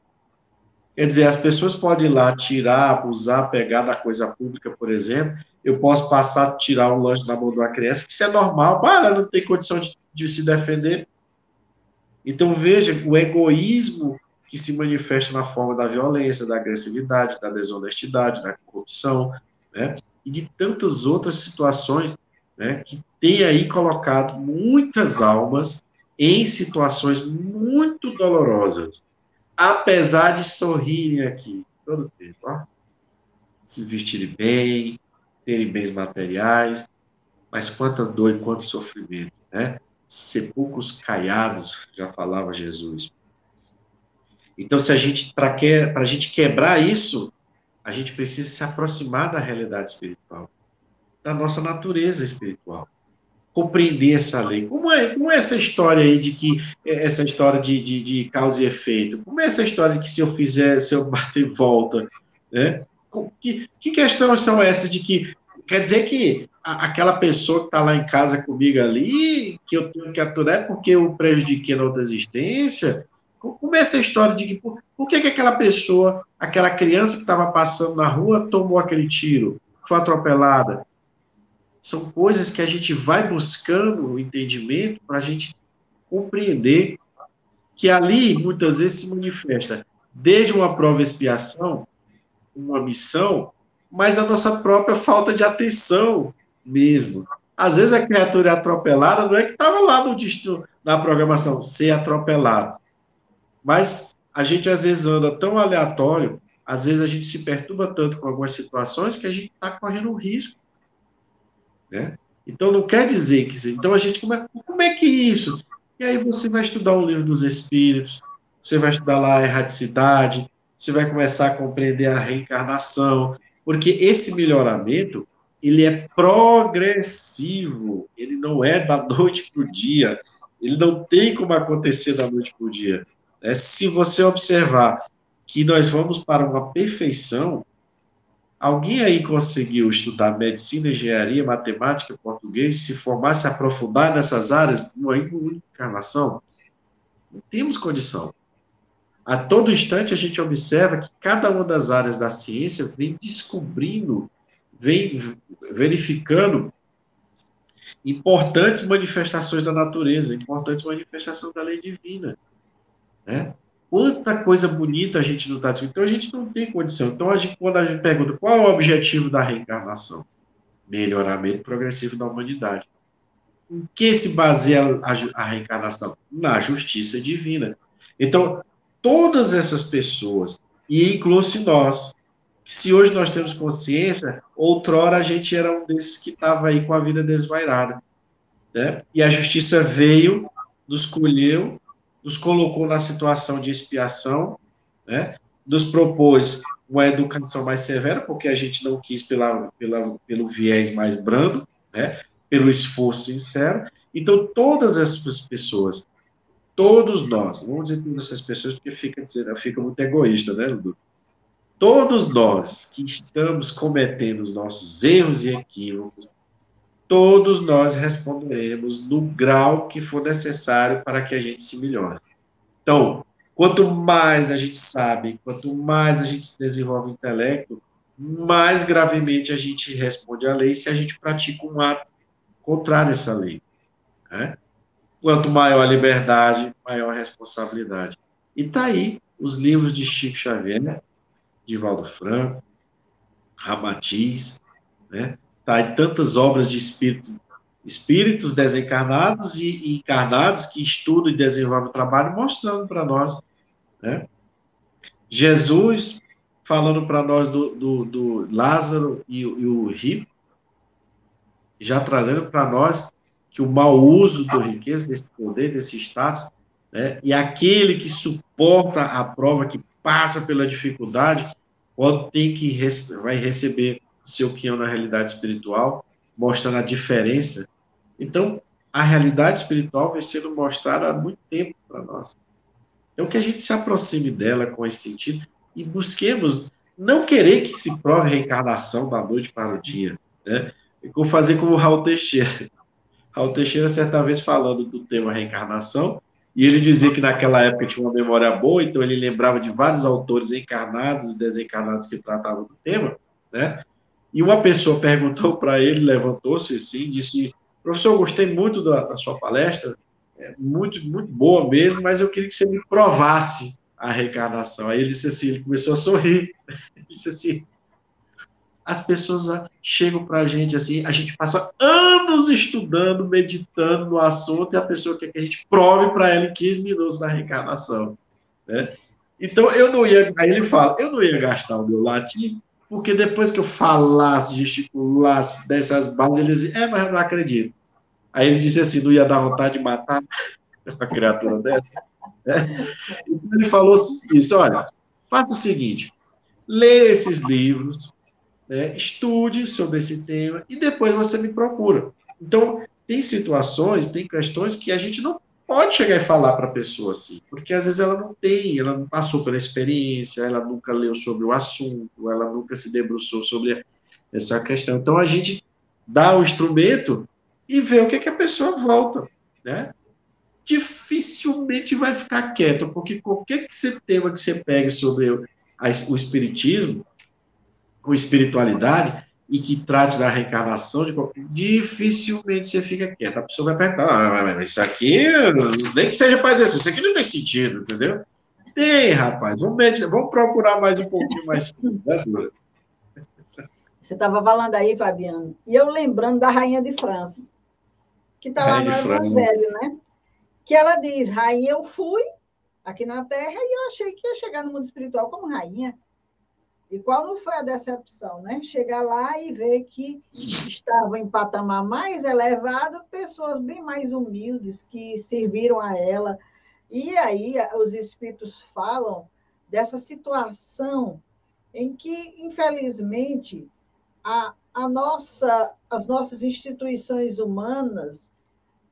Quer dizer, as pessoas podem ir lá tirar, abusar, pegar da coisa pública, por exemplo. Eu posso passar, tirar um lanche da mão de uma criança, isso é normal, para não tem condição de, de se defender. Então, veja, o egoísmo que se manifesta na forma da violência, da agressividade, da desonestidade, da corrupção, né? e de tantas outras situações né, que tem aí colocado muitas almas em situações muito dolorosas, apesar de sorrirem aqui todo o tempo, ó, se vestirem bem, terem bens materiais, mas quanta dor e quanto sofrimento, né? Sepulcros caiados, já falava Jesus. Então, se a gente, para que, a gente quebrar isso, a gente precisa se aproximar da realidade espiritual da nossa natureza espiritual. Compreender essa lei. Como é, como é essa história aí de que, é, essa história de, de, de causa e efeito? Como é essa história de que se eu fizer, se eu bater volta? Né? Que, que questões são essas de que, quer dizer que aquela pessoa que está lá em casa comigo ali, que eu tenho que aturar é porque eu prejudiquei na outra existência? Como é essa história de que por, por que, que aquela pessoa, aquela criança que estava passando na rua, tomou aquele tiro, foi atropelada? São coisas que a gente vai buscando o entendimento para a gente compreender que ali muitas vezes se manifesta desde uma prova expiação, uma missão, mas a nossa própria falta de atenção mesmo. Às vezes a criatura é atropelada, não é que estava lá no na programação, ser atropelado. Mas a gente às vezes anda tão aleatório, às vezes a gente se perturba tanto com algumas situações que a gente está correndo um risco né? Então não quer dizer que. Então a gente, como é, como é que isso? E aí você vai estudar o livro dos Espíritos, você vai estudar lá a erraticidade, você vai começar a compreender a reencarnação, porque esse melhoramento ele é progressivo, ele não é da *laughs* noite para o dia, ele não tem como acontecer da noite para o dia. É, se você observar que nós vamos para uma perfeição, Alguém aí conseguiu estudar medicina, engenharia, matemática, português, se formar, se aprofundar nessas áreas numa única encarnação? Não temos condição. A todo instante a gente observa que cada uma das áreas da ciência vem descobrindo, vem verificando importantes manifestações da natureza, importantes manifestações da lei divina. Né? Quanta coisa bonita a gente não está dizendo. Então a gente não tem condição. Então, a gente, quando a gente pergunta qual é o objetivo da reencarnação? Melhoramento progressivo da humanidade. Em que se baseia a, a reencarnação? Na justiça divina. Então, todas essas pessoas, e inclui-se nós, se hoje nós temos consciência, outrora a gente era um desses que estava aí com a vida desvairada. Né? E a justiça veio, nos colheu nos colocou na situação de expiação, né? nos propôs uma educação mais severa, porque a gente não quis pela, pela, pelo viés mais brando, né? pelo esforço sincero. Então, todas essas pessoas, todos nós, vamos dizer todas essas pessoas, porque fica, dizendo, fica muito egoísta, né, Ludo? Todos nós que estamos cometendo os nossos erros e equívocos, todos nós responderemos no grau que for necessário para que a gente se melhore. Então, quanto mais a gente sabe, quanto mais a gente desenvolve o intelecto, mais gravemente a gente responde à lei se a gente pratica um ato contrário a essa lei. Né? Quanto maior a liberdade, maior a responsabilidade. E está aí os livros de Chico Xavier, de Valdo Franco, Ramatiz, né? Tá em tantas obras de espíritos, espíritos desencarnados e, e encarnados que estudam e desenvolvem o trabalho, mostrando para nós, né? Jesus falando para nós do, do, do, Lázaro e, e o rico, já trazendo para nós que o mau uso da riqueza, desse poder, desse status, né, e aquele que suporta a prova, que passa pela dificuldade, pode ter que vai receber seu quião na realidade espiritual, mostrando a diferença. Então, a realidade espiritual vem sendo mostrada há muito tempo para nós. Então, que a gente se aproxime dela com esse sentido e busquemos não querer que se prove reencarnação da noite para o dia, né? E fazer como o Raul Teixeira. *laughs* Raul Teixeira, certa vez, falando do tema reencarnação, e ele dizia que naquela época tinha uma memória boa, então ele lembrava de vários autores encarnados e desencarnados que tratavam do tema, né? E uma pessoa *laughs* perguntou para ele, levantou-se assim, disse: Professor, gostei muito da, da sua palestra, é muito, muito boa mesmo, mas eu queria que você me provasse a reencarnação. Aí ele disse assim, ele começou a sorrir. *laughs* Ele disse assim, as pessoas chegam para a gente assim, a gente passa anos estudando, meditando no assunto, e a pessoa quer que a gente prove para ela em 15 minutos da reencarnação. Né? Então, eu não ia, aí ele fala, eu não ia gastar o meu latim, porque depois que eu falasse, gesticulasse, dessas bases, eles é, mas eu não acredito. Aí ele disse assim, não ia dar vontade de matar *laughs* uma criatura dessa. Né? Então ele falou isso, olha, faça o seguinte, leia esses livros, né, estude sobre esse tema e depois você me procura. Então, tem situações, tem questões que a gente não pode chegar e falar para a pessoa assim, porque às vezes ela não tem, ela não passou pela experiência, ela nunca leu sobre o assunto, ela nunca se debruçou sobre essa questão. Então, a gente dá o instrumento e vê o que, é que a pessoa volta, né? Dificilmente vai ficar quieto, porque qualquer que você tema que você pegue sobre o, espiritismo, com espiritualidade e que trate da reencarnação, de qualquer... dificilmente você fica quieto. A pessoa vai perguntar, ah, mas isso aqui, nem que seja para dizer assim, isso aqui não tem sentido, entendeu? Tem, rapaz. Vamos, meditar, vamos procurar mais um pouquinho mais né, Você estava falando aí, Fabiano, e eu lembrando da Rainha de França, que está lá no Evangelho, né? Que ela diz, rainha, eu fui aqui na Terra e eu achei que ia chegar no mundo espiritual como rainha. E qual não foi a decepção, né? Chegar lá e ver que estavam em patamar mais elevado pessoas bem mais humildes que serviram a ela. E aí os espíritos falam dessa situação em que, infelizmente, a, a nossa, as nossas instituições humanas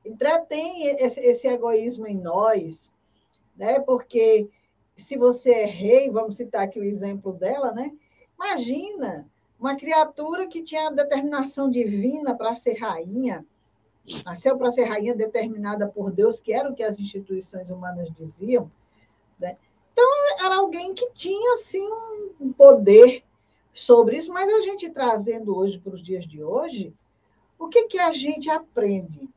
entretêm esse, esse egoísmo em nós, né? porque se você é rei, vamos citar aqui o exemplo dela, né? Imagina uma criatura que tinha determinação divina para ser rainha, nasceu para ser rainha determinada por Deus, que era o que as instituições humanas diziam. Né? Então, era alguém que tinha, assim, um poder sobre isso, mas a gente trazendo hoje para os dias de hoje, o que, que a gente aprende?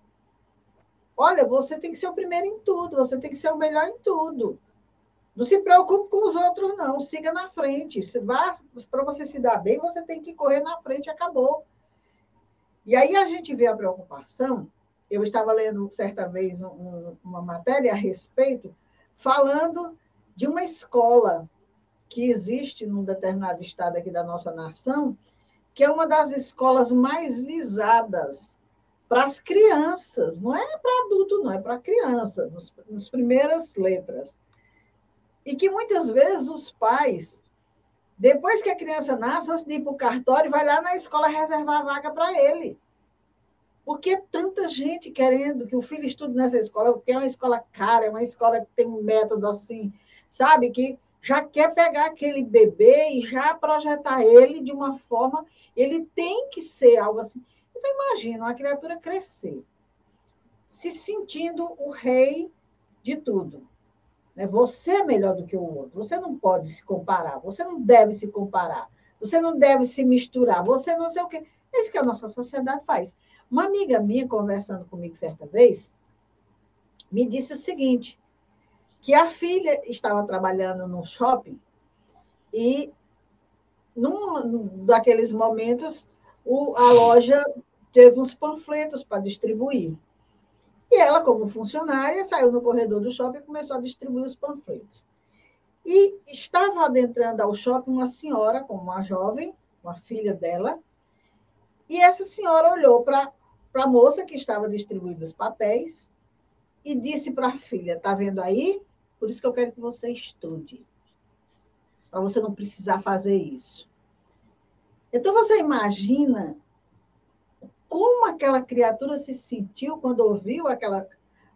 Olha, você tem que ser o primeiro em tudo, você tem que ser o melhor em tudo. Não se preocupe com os outros, não. Siga na frente. Para você se dar bem, você tem que correr na frente acabou. E aí a gente vê a preocupação. Eu estava lendo certa vez um, uma matéria a respeito, falando de uma escola que existe num determinado estado aqui da nossa nação, que é uma das escolas mais visadas para as crianças, não é para adulto, não, é para criança, nos, nas primeiras letras. E que muitas vezes os pais, depois que a criança nasce, de ir para o cartório, vai lá na escola reservar a vaga para ele. Porque é tanta gente querendo que o filho estude nessa escola, porque é uma escola cara, é uma escola que tem um método assim, sabe? Que já quer pegar aquele bebê e já projetar ele de uma forma. Ele tem que ser algo assim. Então, imagina uma criatura crescer, se sentindo o rei de tudo. Né? Você é melhor do que o outro. Você não pode se comparar. Você não deve se comparar. Você não deve se misturar. Você não sei o quê. É isso que a nossa sociedade faz. Uma amiga minha, conversando comigo certa vez, me disse o seguinte: que a filha estava trabalhando no shopping e, num daqueles momentos, o, a loja teve uns panfletos para distribuir. E ela, como funcionária, saiu no corredor do shopping e começou a distribuir os panfletos. E estava adentrando ao shopping uma senhora, com uma jovem, uma filha dela, e essa senhora olhou para a moça que estava distribuindo os papéis e disse para a filha: Está vendo aí? Por isso que eu quero que você estude. Para você não precisar fazer isso. Então, você imagina aquela criatura se sentiu quando ouviu aquela,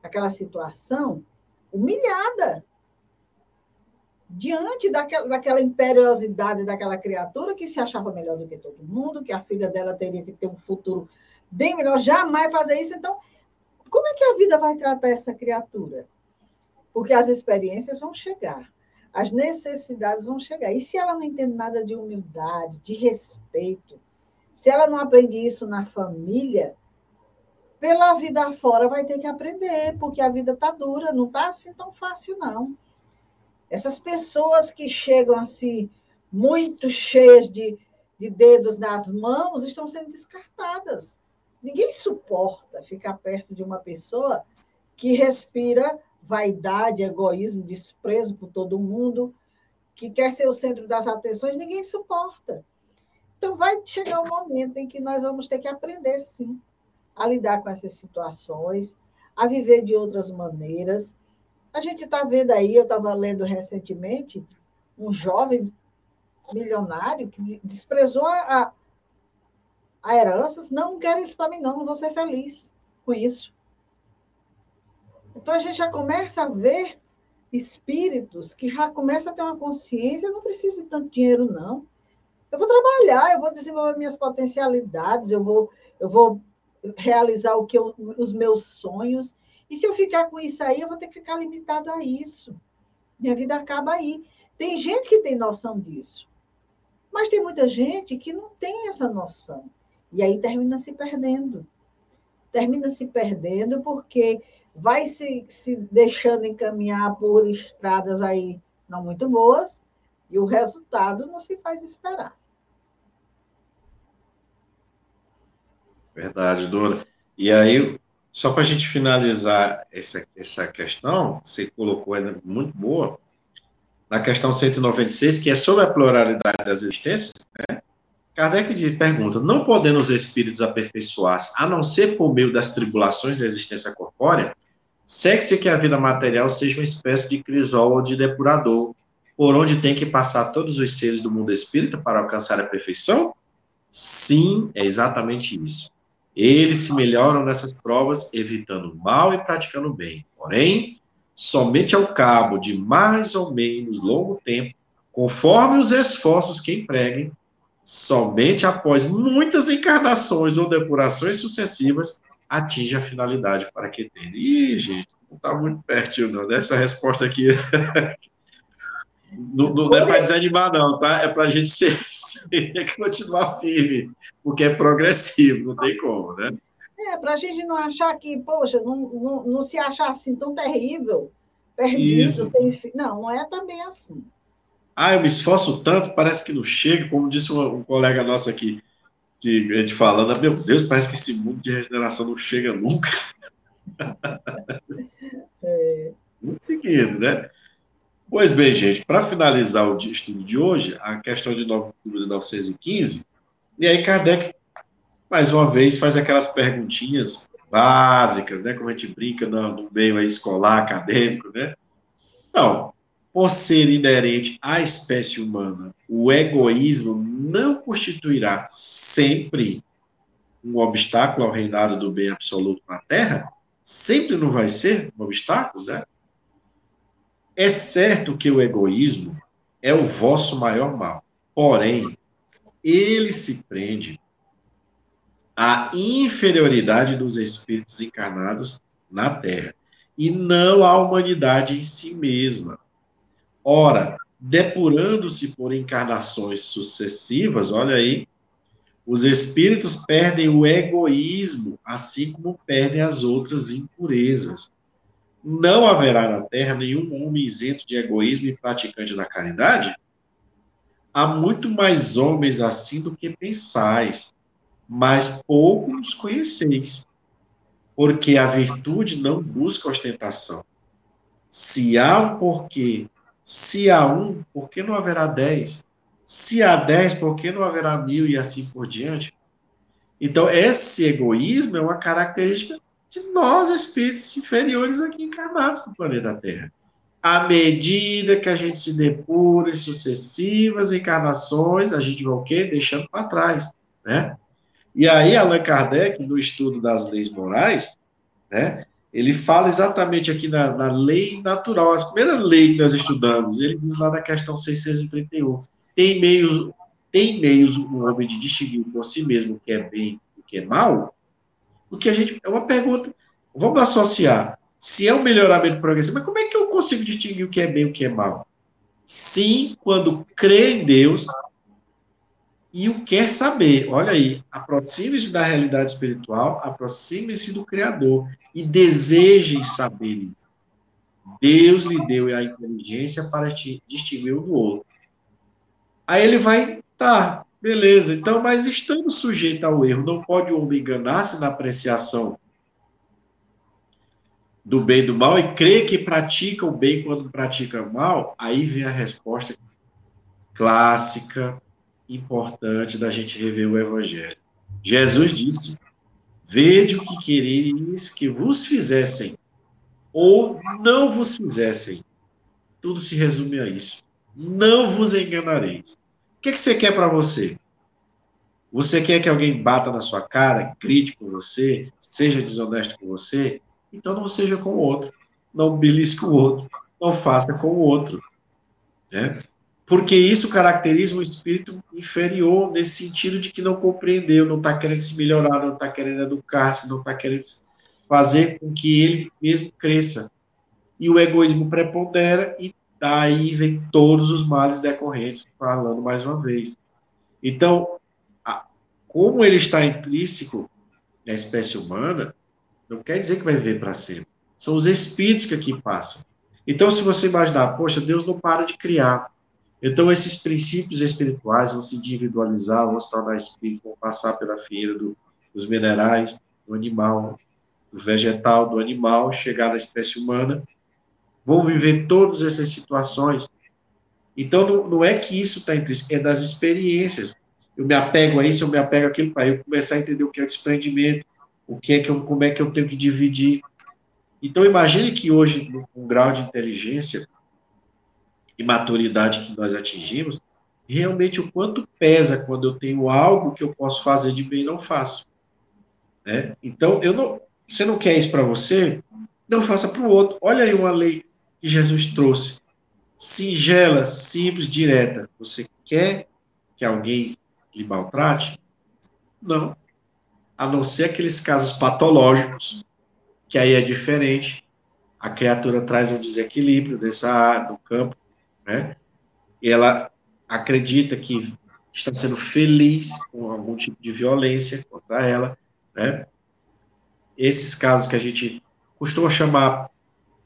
aquela situação humilhada diante daquela, daquela imperiosidade daquela criatura que se achava melhor do que todo mundo, que a filha dela teria que ter um futuro bem melhor, jamais fazer isso. Então, como é que a vida vai tratar essa criatura? Porque as experiências vão chegar, as necessidades vão chegar. E se ela não entende nada de humildade, de respeito, se ela não aprende isso na família, pela vida fora vai ter que aprender, porque a vida está dura, não está assim tão fácil, não. Essas pessoas que chegam assim, muito cheias de, de dedos nas mãos, estão sendo descartadas. Ninguém suporta ficar perto de uma pessoa que respira vaidade, egoísmo, desprezo por todo mundo, que quer ser o centro das atenções, ninguém suporta. Então, vai chegar um momento em que nós vamos ter que aprender, sim, a lidar com essas situações, a viver de outras maneiras. A gente está vendo aí, eu estava lendo recentemente, um jovem milionário que desprezou a, a heranças, não quero isso para mim, não, não vou ser feliz com isso. Então a gente já começa a ver espíritos que já começam a ter uma consciência, não preciso de tanto dinheiro, não. Eu vou trabalhar, eu vou desenvolver minhas potencialidades, eu vou, eu vou realizar o que eu, os meus sonhos. E se eu ficar com isso aí, eu vou ter que ficar limitado a isso. Minha vida acaba aí. Tem gente que tem noção disso. Mas tem muita gente que não tem essa noção. E aí termina se perdendo. Termina se perdendo porque vai se, se deixando encaminhar por estradas aí não muito boas e o resultado não se faz esperar. Verdade, Dora. E aí, só para a gente finalizar essa, essa questão, você colocou ela muito boa, na questão 196, que é sobre a pluralidade das existências, né? Kardec pergunta: não podendo os espíritos aperfeiçoar-se, a não ser por meio das tribulações da existência corpórea, segue-se que a vida material seja uma espécie de crisol ou de depurador, por onde tem que passar todos os seres do mundo espírita para alcançar a perfeição? Sim, é exatamente isso. Eles se melhoram nessas provas, evitando o mal e praticando o bem. Porém, somente ao cabo de mais ou menos longo tempo, conforme os esforços que empreguem, somente após muitas encarnações ou depurações sucessivas, atinge a finalidade para que tenha. Ih, gente, não está muito pertinho não. Dessa resposta aqui. Não, não é para desanimar, não, tá? É para a gente ser, ser, *laughs* continuar firme, porque é progressivo, não tem como, né? É, para a gente não achar que, poxa, não, não, não se achar assim tão terrível, perdido, sem fim. Não, não é também assim. Ah, eu me esforço tanto, parece que não chega, como disse um, um colega nosso aqui, que a gente falando, meu Deus, parece que esse mundo de regeneração não chega nunca. *laughs* É. Muito seguido, né? Pois bem, gente, para finalizar o estudo de hoje, a questão de número 915, e aí Kardec, mais uma vez, faz aquelas perguntinhas básicas, né? Como a gente brinca no, meio escolar, acadêmico, né? Não, por ser inerente à espécie humana, o egoísmo não constituirá sempre um obstáculo ao reinado do bem absoluto na Terra? Sempre não vai ser um obstáculo, né? É certo que o egoísmo é o vosso maior mal, porém, ele se prende à inferioridade dos espíritos encarnados na Terra e não à humanidade em si mesma. Ora, depurando-se por encarnações sucessivas, olha aí, os espíritos perdem o egoísmo, assim como perdem as outras impurezas. Não haverá na Terra nenhum homem isento de egoísmo e praticante da caridade? Há muito mais homens assim do que pensais, mas pouco os conheceis, porque a virtude não busca ostentação. Se há um porquê, se há um, por que não haverá dez? Se há dez, por que não haverá mil e assim por diante? Então, esse egoísmo é uma característica de nós, espíritos inferiores aqui encarnados no planeta Terra. À medida que a gente se depura em sucessivas encarnações, a gente vai o quê? Deixando para trás, né? E aí, Allan Kardec, no estudo das leis morais, né, ele fala exatamente aqui na, na lei natural, a primeira lei que nós estudamos, ele diz lá na questão 631, tem meios, tem meios o homem de distinguir por si mesmo o que é bem e o que é mal? Porque a gente, é uma pergunta, vamos associar, se é um melhoramento progressivo, mas como é que eu consigo distinguir o que é bem e o que é mal? Sim, quando crê em Deus, e o quer saber. Olha aí, aproxime-se da realidade espiritual, aproxime-se do Criador e desejem saber. Deus lhe deu a inteligência para te distinguir um do outro. Aí ele vai, tá, beleza, então, mas estando sujeito ao erro, não pode o homem enganar-se na apreciação do bem e do mal e crer que pratica o bem quando pratica o mal? Aí vem a resposta clássica importante da gente rever o Evangelho. Jesus disse: Vede o que quereis que vos fizessem, ou não vos fizessem. Tudo se resume a isso. Não vos enganareis. Que, que você quer para você? Você quer que alguém bata na sua cara, grite com você, seja desonesto com você? Então não seja com o outro. Não belisque o outro. Não faça com o outro. Né? porque isso caracteriza um espírito inferior, nesse sentido de que não compreendeu, não está querendo se melhorar, não está querendo educar-se, não está querendo fazer com que ele mesmo cresça. E o egoísmo prepondera, e daí vem todos os males decorrentes, falando mais uma vez. Então, como ele está intrínseco na espécie humana, não quer dizer que vai viver para sempre. São os espíritos que aqui passam. Então, se você imaginar, poxa, Deus não para de criar. Então, esses princípios espirituais vão se individualizar, vão se tornar espíritos, vão passar pela feira do, dos minerais, do animal, do vegetal, do animal, chegar na espécie humana, vão viver todas essas situações. Então, não, não é que isso está intrínseco, é das experiências. Eu me apego a isso, eu me apego àquilo, para eu começar a entender o que é o desprendimento, o que é que eu, como é que eu tenho que dividir. Então, imagine que hoje, com um grau de inteligência, e maturidade que nós atingimos, realmente o quanto pesa quando eu tenho algo que eu posso fazer de bem e não faço. Né? Então, eu não, você não quer isso para você? Não faça para o outro. Olha aí uma lei que Jesus trouxe. Singela, simples, direta. Você quer que alguém lhe maltrate? Não. A não ser aqueles casos patológicos, que aí é diferente. A criatura traz um desequilíbrio nessa área, no campo, né? E ela acredita que está sendo feliz com algum tipo de violência contra ela, né? Esses casos que a gente costuma chamar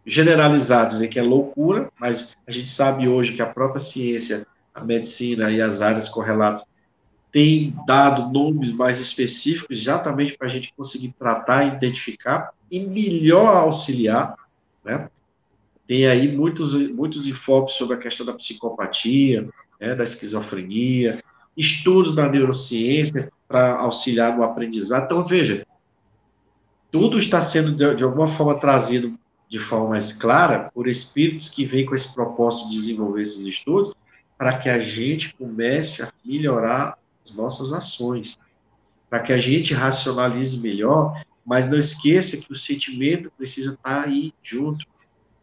generalizar, dizer que é loucura, mas a gente sabe hoje que a própria ciência, a medicina e as áreas correlatas têm dado nomes mais específicos exatamente para a gente conseguir tratar, identificar e melhor auxiliar, né? tem aí muitos, muitos enfoques sobre a questão da psicopatia, né, da esquizofrenia, estudos da neurociência para auxiliar no aprendizado. Então, veja, tudo está sendo, de, de, alguma forma, trazido de forma mais clara por espíritos que vêm com esse propósito de desenvolver esses estudos, para que a gente comece a melhorar as nossas ações, para que a gente racionalize melhor, mas não esqueça que o sentimento precisa estar aí junto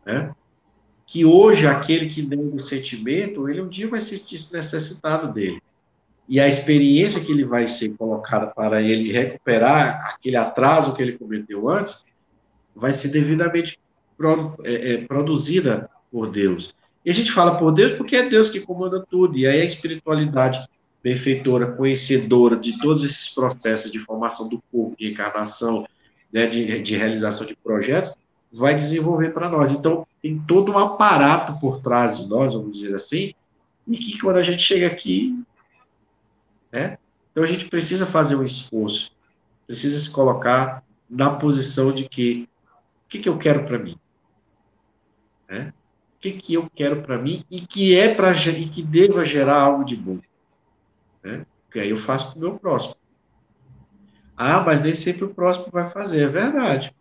né? Que hoje aquele que nega o sentimento, ele um dia vai sentir necessitado dele. E a experiência que ele vai ser colocada para ele recuperar aquele atraso que ele cometeu antes, vai ser devidamente é, é, produzida por Deus. E a gente fala por Deus porque é Deus que comanda tudo. E aí a espiritualidade benfeitora, conhecedora de todos esses processos de formação do corpo, de encarnação, né, de, de realização de projetos, vai desenvolver para nós. Então, tem todo um aparato por trás de nós, vamos dizer assim, e que quando a gente chega aqui, né, Então a gente precisa fazer um esforço, precisa se colocar na posição de que o que, que eu quero para mim? Né? O que, que eu quero para mim e que é para e que deva gerar algo de bom? Né? Que aí eu faço para o meu próximo. Ah, mas nem sempre o próximo vai fazer, é verdade.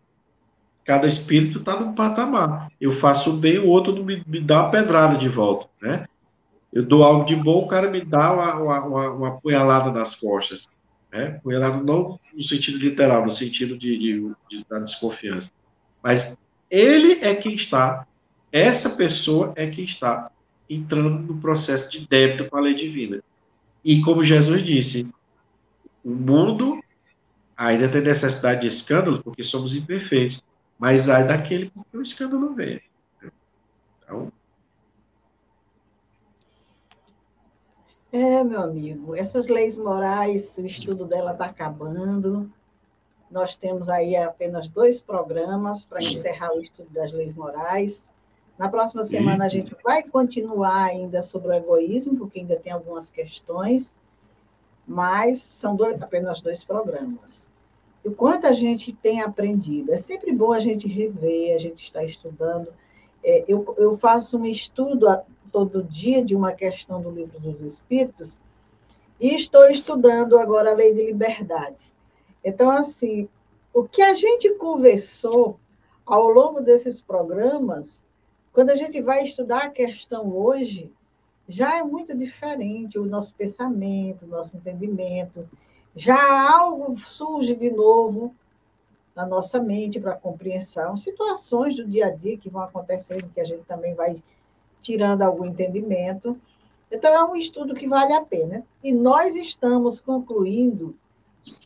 Cada espírito está num patamar. Eu faço bem, o outro me, me dá uma pedrada de volta, né? Eu dou algo de bom, o cara me dá uma, uma, uma apunhalada nas costas. Né? Apunhalada não no sentido literal, no sentido de, de, de, da desconfiança. Mas ele é quem está, essa pessoa é quem está entrando no processo de débito com a lei divina. E como Jesus disse, o mundo ainda tem necessidade de escândalo porque somos imperfeitos, mas ai daquele porque o escândalo vem. Então. É, meu amigo, essas leis morais, o estudo dela está acabando. Nós temos aí apenas dois programas para encerrar o estudo das leis morais. Na próxima semana a gente vai continuar ainda sobre o egoísmo, porque ainda tem algumas questões, mas são dois, apenas dois programas. E quanto a gente tem aprendido. É sempre bom a gente rever, a gente está estudando. É, eu, eu faço um estudo a, todo dia de uma questão do livro dos Espíritos e estou estudando agora a lei de liberdade. Então, assim, o que a gente conversou ao longo desses programas quando a gente vai estudar a questão hoje, já é muito diferente o nosso pensamento, o nosso entendimento. Já algo surge de novo na nossa mente para compreensão, situações do dia a dia que vão acontecendo, que a gente também vai tirando algum entendimento. Então, é um estudo que vale a pena. E nós estamos concluindo,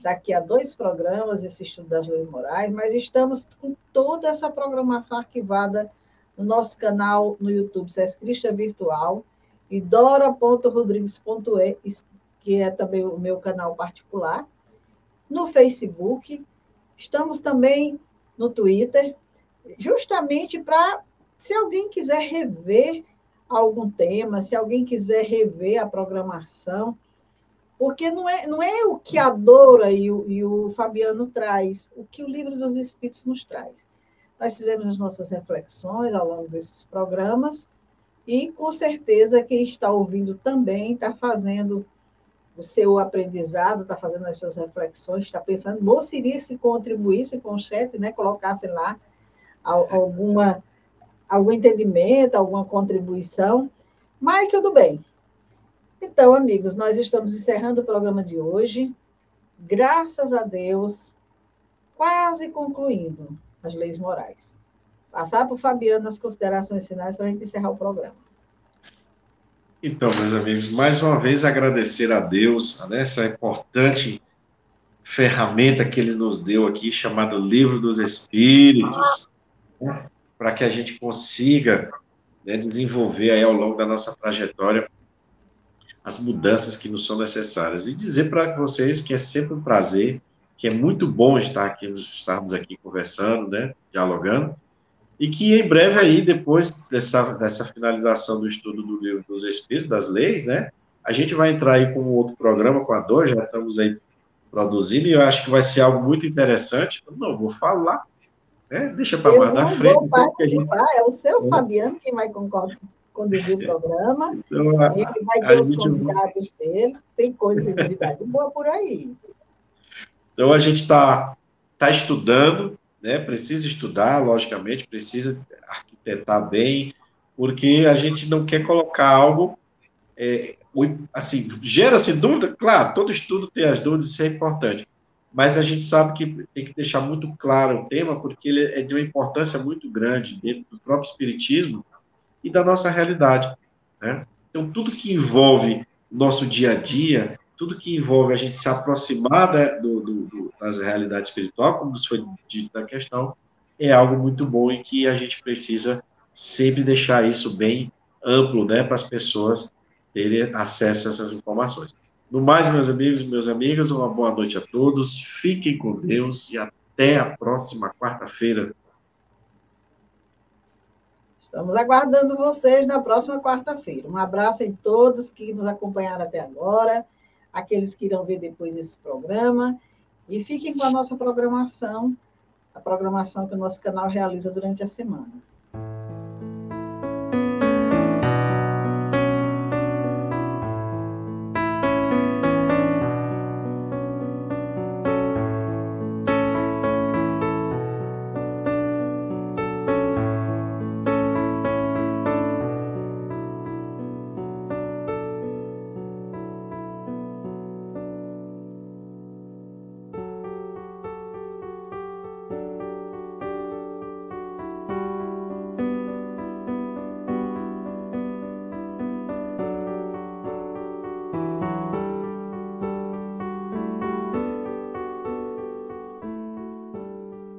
daqui a dois programas, esse estudo das leis morais, mas estamos com toda essa programação arquivada no nosso canal no YouTube, SES Cristo é Virtual, e dora.rodrigues.e, que é também o meu canal particular, no Facebook, estamos também no Twitter, justamente para, se alguém quiser rever algum tema, se alguém quiser rever a programação, porque não é, não é o que a Dora e o, e o Fabiano traz, o que o Livro dos Espíritos nos traz. Nós fizemos as nossas reflexões ao longo desses programas e, com certeza, quem está ouvindo também está fazendo o seu aprendizado, está fazendo as suas reflexões, está pensando, bom seria se contribuísse com o chat, né, colocasse lá alguma, algum entendimento, alguma contribuição, mas tudo bem. Então, amigos, nós estamos encerrando o programa de hoje. Graças a Deus, quase concluindo as leis morais. Passar para o Fabiano nas considerações finais para a gente encerrar o programa. Então, meus amigos, mais uma vez agradecer a Deus né, essa importante ferramenta que ele nos deu aqui, chamado Livro dos Espíritos, né, para que a gente consiga né, desenvolver aí ao longo da nossa trajetória as mudanças que nos são necessárias. E dizer para vocês que é sempre um prazer que é muito bom estar aqui, estarmos aqui conversando, né, dialogando, e que em breve aí, depois dessa, dessa finalização do estudo do livro dos Espíritos, das leis, né, a gente vai entrar aí com outro programa com a Dor, já estamos aí produzindo, e eu acho que vai ser algo muito interessante, eu não vou falar, né, deixa para mais na frente. Então, gente... É o seu é. Fabiano quem vai conduzir o programa, então, a, ele vai ter os convidados dele, tem coisa de novidade boa por aí. Então, a gente está tá estudando, né? precisa estudar, logicamente, precisa arquitetar bem, porque a gente não quer colocar algo. É, assim, gera-se dúvida, claro, todo estudo tem as dúvidas, isso é importante, mas a gente sabe que tem que deixar muito claro o tema, porque ele é de uma importância muito grande dentro do próprio Espiritismo e da nossa realidade. Né? Então, tudo que envolve nosso dia a dia, tudo que envolve a gente se aproximar da, do, do, das realidades espirituais, como nos foi dito na questão, é algo muito bom e que a gente precisa sempre deixar isso bem amplo, né, para as pessoas terem acesso a essas informações. No mais, meus amigos e meus amigos, uma boa noite a todos, fiquem com Deus e até a próxima quarta-feira. Estamos aguardando vocês na próxima quarta-feira. Um abraço em todos que nos acompanharam até agora. Aqueles que irão ver depois esse programa. E fiquem com a nossa programação, a programação que o nosso canal realiza durante a semana.